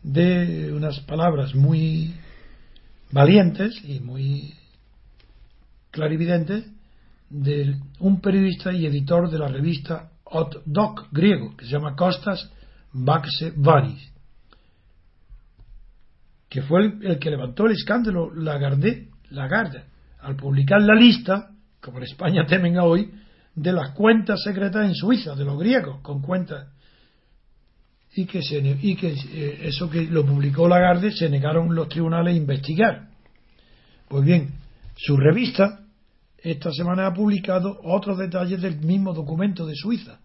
de unas palabras muy valientes y muy clarividentes de un periodista y editor de la revista hot dog griego, que se llama Costas Varis, que fue el, que levantó el escándalo Lagarde, Lagarde, al publicar la lista, como en España temen hoy, de las cuentas secretas en Suiza, de los griegos, con cuentas. Y que, se, y que eh, eso que lo publicó Lagarde se negaron los tribunales a investigar. Pues bien, su revista esta semana ha publicado otros detalles del mismo documento de Suiza,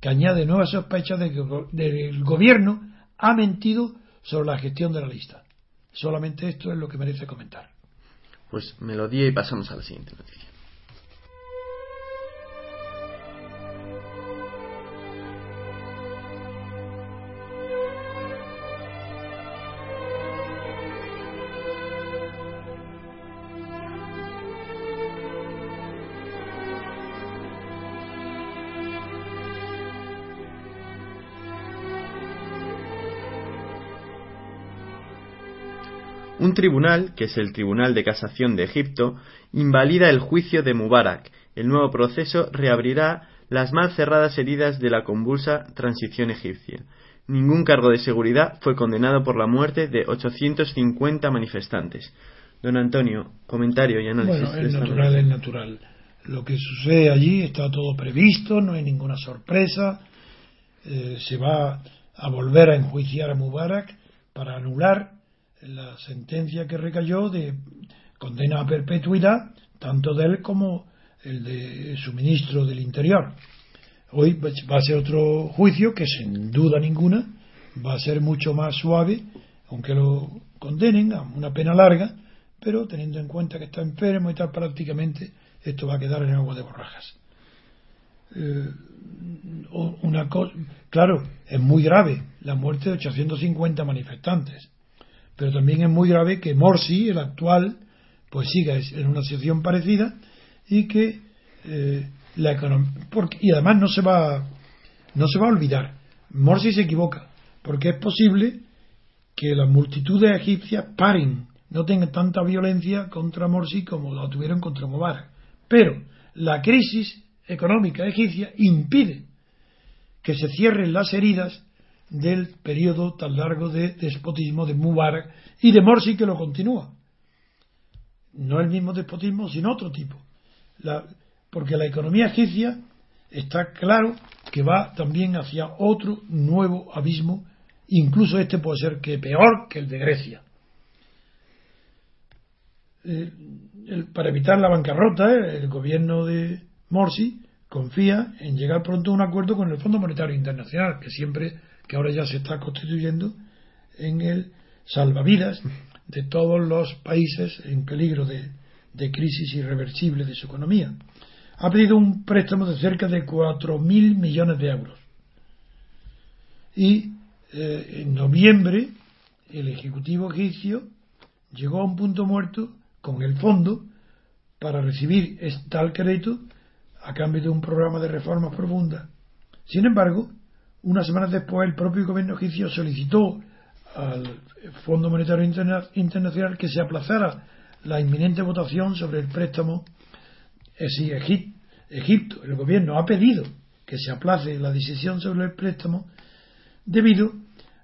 que añade nuevas sospechas de que el gobierno ha mentido sobre la gestión de la lista. Solamente esto es lo que merece comentar. Pues melodía y pasamos a la siguiente noticia. Un tribunal, que es el Tribunal de Casación de Egipto, invalida el juicio de Mubarak. El nuevo proceso reabrirá las mal cerradas heridas de la convulsa transición egipcia. Ningún cargo de seguridad fue condenado por la muerte de 850 manifestantes. Don Antonio, comentario y análisis. Bueno, es natural, es natural. Lo que sucede allí está todo previsto, no hay ninguna sorpresa. Eh, se va a volver a enjuiciar a Mubarak para anular la sentencia que recayó de condena a perpetuidad, tanto de él como el de su ministro del Interior. Hoy va a ser otro juicio que sin duda ninguna va a ser mucho más suave, aunque lo condenen a una pena larga, pero teniendo en cuenta que está enfermo y tal, prácticamente esto va a quedar en agua de borrajas. Eh, una claro, es muy grave la muerte de 850 manifestantes pero también es muy grave que Morsi, el actual, pues siga en una situación parecida y que eh, la economía y además no se va no se va a olvidar Morsi se equivoca porque es posible que las multitudes egipcias paren no tengan tanta violencia contra Morsi como la tuvieron contra Mubarak. Pero la crisis económica egipcia impide que se cierren las heridas del periodo tan largo de despotismo de Mubarak y de Morsi que lo continúa. No el mismo despotismo, sino otro tipo. porque la economía egipcia está claro que va también hacia otro nuevo abismo, incluso este puede ser que peor que el de Grecia. Eh, para evitar la bancarrota, el gobierno de Morsi confía en llegar pronto a un acuerdo con el Fondo Monetario Internacional, que siempre que ahora ya se está constituyendo en el salvavidas de todos los países en peligro de, crisis irreversible de su economía. Ha pedido un préstamo de cerca de 4.000 millones de euros. Y eh, en noviembre el Ejecutivo egipcio llegó a un punto muerto con el fondo para recibir tal crédito a cambio de un programa de reformas profundas. Sin embargo, unas semanas después, el propio gobierno egipcio solicitó al Fondo Monetario Internacional que se aplazara la inminente votación sobre el préstamo. Es decir, Egipto, el gobierno ha pedido que se aplace la decisión sobre el préstamo debido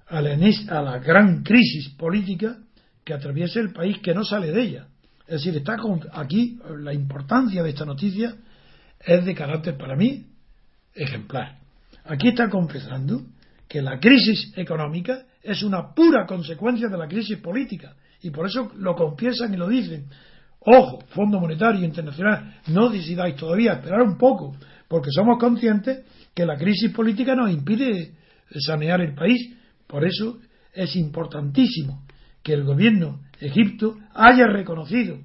a la, gran crisis política que atraviesa el país que no sale de ella. Es decir, está aquí la importancia de esta noticia es de carácter para mí ejemplar. Aquí está confesando que la crisis económica es una pura consecuencia de la crisis política y por eso lo confiesan y lo dicen. Ojo, Fondo Monetario Internacional, no decidáis todavía, esperar un poco, porque somos conscientes que la crisis política nos impide sanear el país. Por eso es importantísimo que el gobierno egipto haya reconocido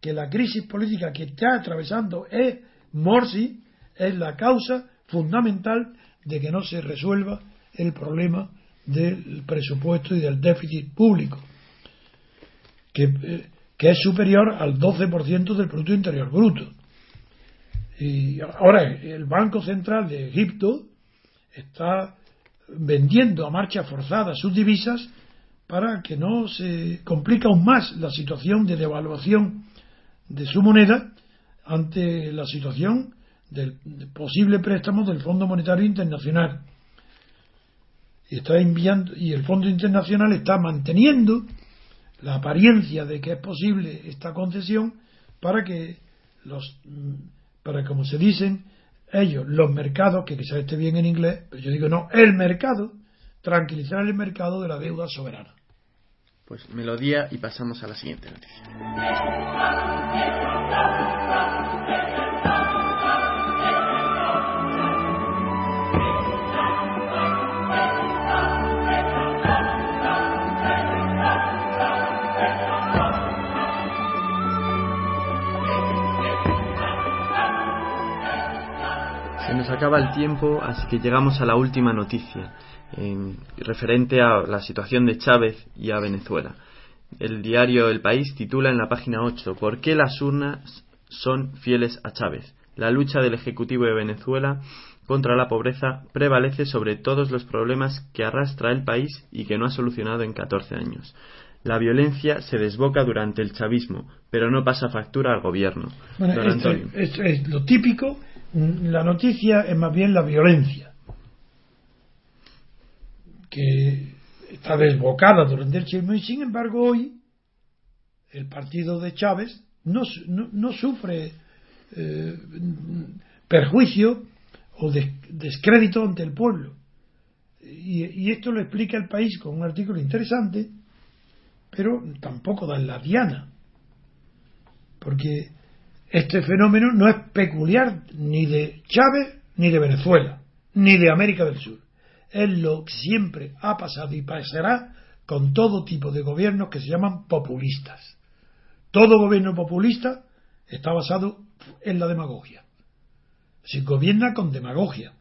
que la crisis política que está atravesando es Morsi, es la causa fundamental de que no se resuelva el problema del presupuesto y del déficit público, que, eh, es superior al 12% del Producto Interior Bruto. Y ahora el Banco Central de Egipto está vendiendo a marcha forzada sus divisas para que no se complique aún más la situación de devaluación de su moneda ante la situación del posible préstamo del Fondo Monetario Internacional. Y está enviando y el Fondo Internacional está manteniendo la apariencia de que es posible esta concesión para que los para como se dicen ellos los mercados que quizás esté bien en inglés pero yo digo no el mercado tranquilizar el mercado de la deuda soberana pues melodía y pasamos a la siguiente noticia. Acaba el tiempo, así que llegamos a la última noticia referente a la situación de Chávez y a Venezuela. El diario El País titula en la página 8 ¿Por qué las urnas son fieles a Chávez? La lucha del Ejecutivo de Venezuela contra la pobreza prevalece sobre todos los problemas que arrastra el país y que no ha solucionado en 14 años. La violencia se desboca durante el chavismo, pero no pasa factura al gobierno. es lo típico. La noticia es más bien la violencia que está desbocada durante el chismo y sin embargo hoy el partido de Chávez no, no, sufre eh, perjuicio o descrédito ante el pueblo. Y, y, esto lo explica el país con un artículo interesante, pero tampoco da la diana. Porque este fenómeno no es peculiar ni de Chávez ni de Venezuela, ni de América del Sur es lo que siempre ha pasado y pasará con todo tipo de gobiernos que se llaman populistas. Todo gobierno populista está basado en la demagogia. Se gobierna con demagogia.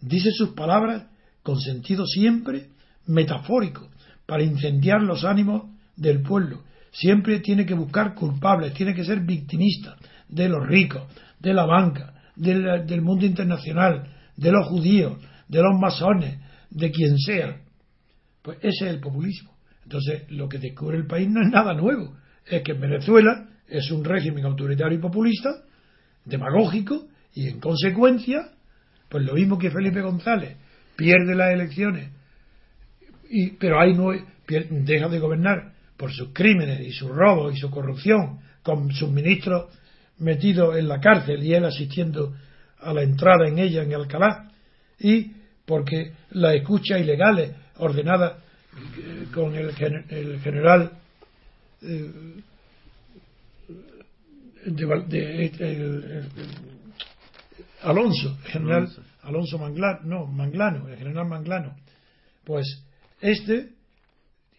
Dice sus palabras con sentido siempre metafórico para incendiar los ánimos del pueblo. Siempre tiene que buscar culpables, tiene que ser victimista de los ricos, de la banca, del, mundo internacional, de los judíos, de los masones, de quien sea. Pues ese es el populismo. Entonces, lo que descubre el país no es nada nuevo. Es que Venezuela es un régimen autoritario y populista, demagógico, y en consecuencia, pues lo mismo que Felipe González pierde las elecciones, y, pero ahí no deja de gobernar por sus crímenes y sus robos y su corrupción, con sus ministros metidos en la cárcel y él asistiendo a la entrada en ella en Alcalá, y porque las escuchas ilegales ordenadas eh, con el, general eh, de, Alonso, general Alonso. Manglano, no, Manglano, el general Manglano, pues este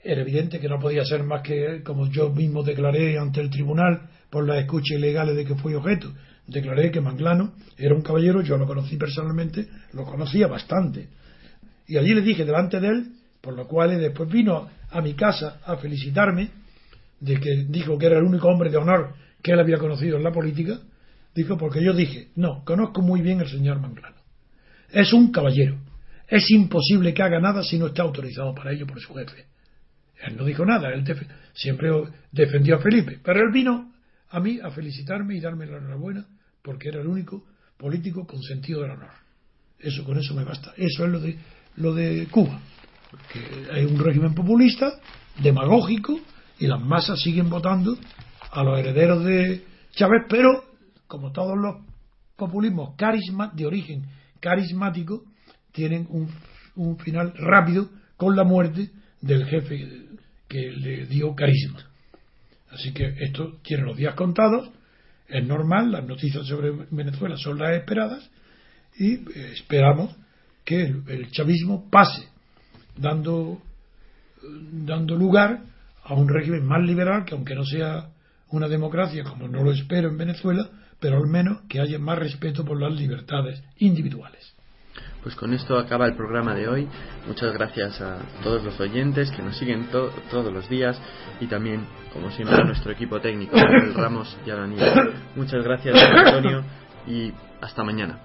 era evidente que no podía ser más que, como yo mismo declaré ante el tribunal por las escuchas ilegales de que fui objeto, declaré que Manglano era un caballero, yo lo conocí personalmente, lo conocía bastante. Y allí le dije delante de él, por lo cual después vino a mi casa a felicitarme, de que dijo que era el único hombre de honor que él había conocido en la política, dijo porque yo dije, no, conozco muy bien al señor Manglano. Es un caballero. Es imposible que haga nada si no está autorizado para ello por su jefe. Él no dijo nada, él siempre defendió a Felipe, pero él vino a mí a felicitarme y darme la enhorabuena porque era el único político con sentido del honor. Eso, con eso me basta. Eso es lo de, lo de Cuba. Que hay un régimen populista, demagógico, y las masas siguen votando a los herederos de Chávez, pero como todos los populismos carisma, de origen carismático, tienen un, un final rápido con la muerte del jefe que le dio carisma. Así que esto tiene los días contados, es normal, las noticias sobre Venezuela son las esperadas y eh, esperamos que el, chavismo pase dando, dando lugar a un régimen más liberal que aunque no sea una democracia como no lo espero en Venezuela, pero al menos que haya más respeto por las libertades individuales. Pues con esto acaba el programa de hoy. Muchas gracias a todos los oyentes que nos siguen todos los días y también, como siempre, a nuestro equipo técnico, Ramos y Alanía. Muchas gracias, Antonio, y hasta mañana.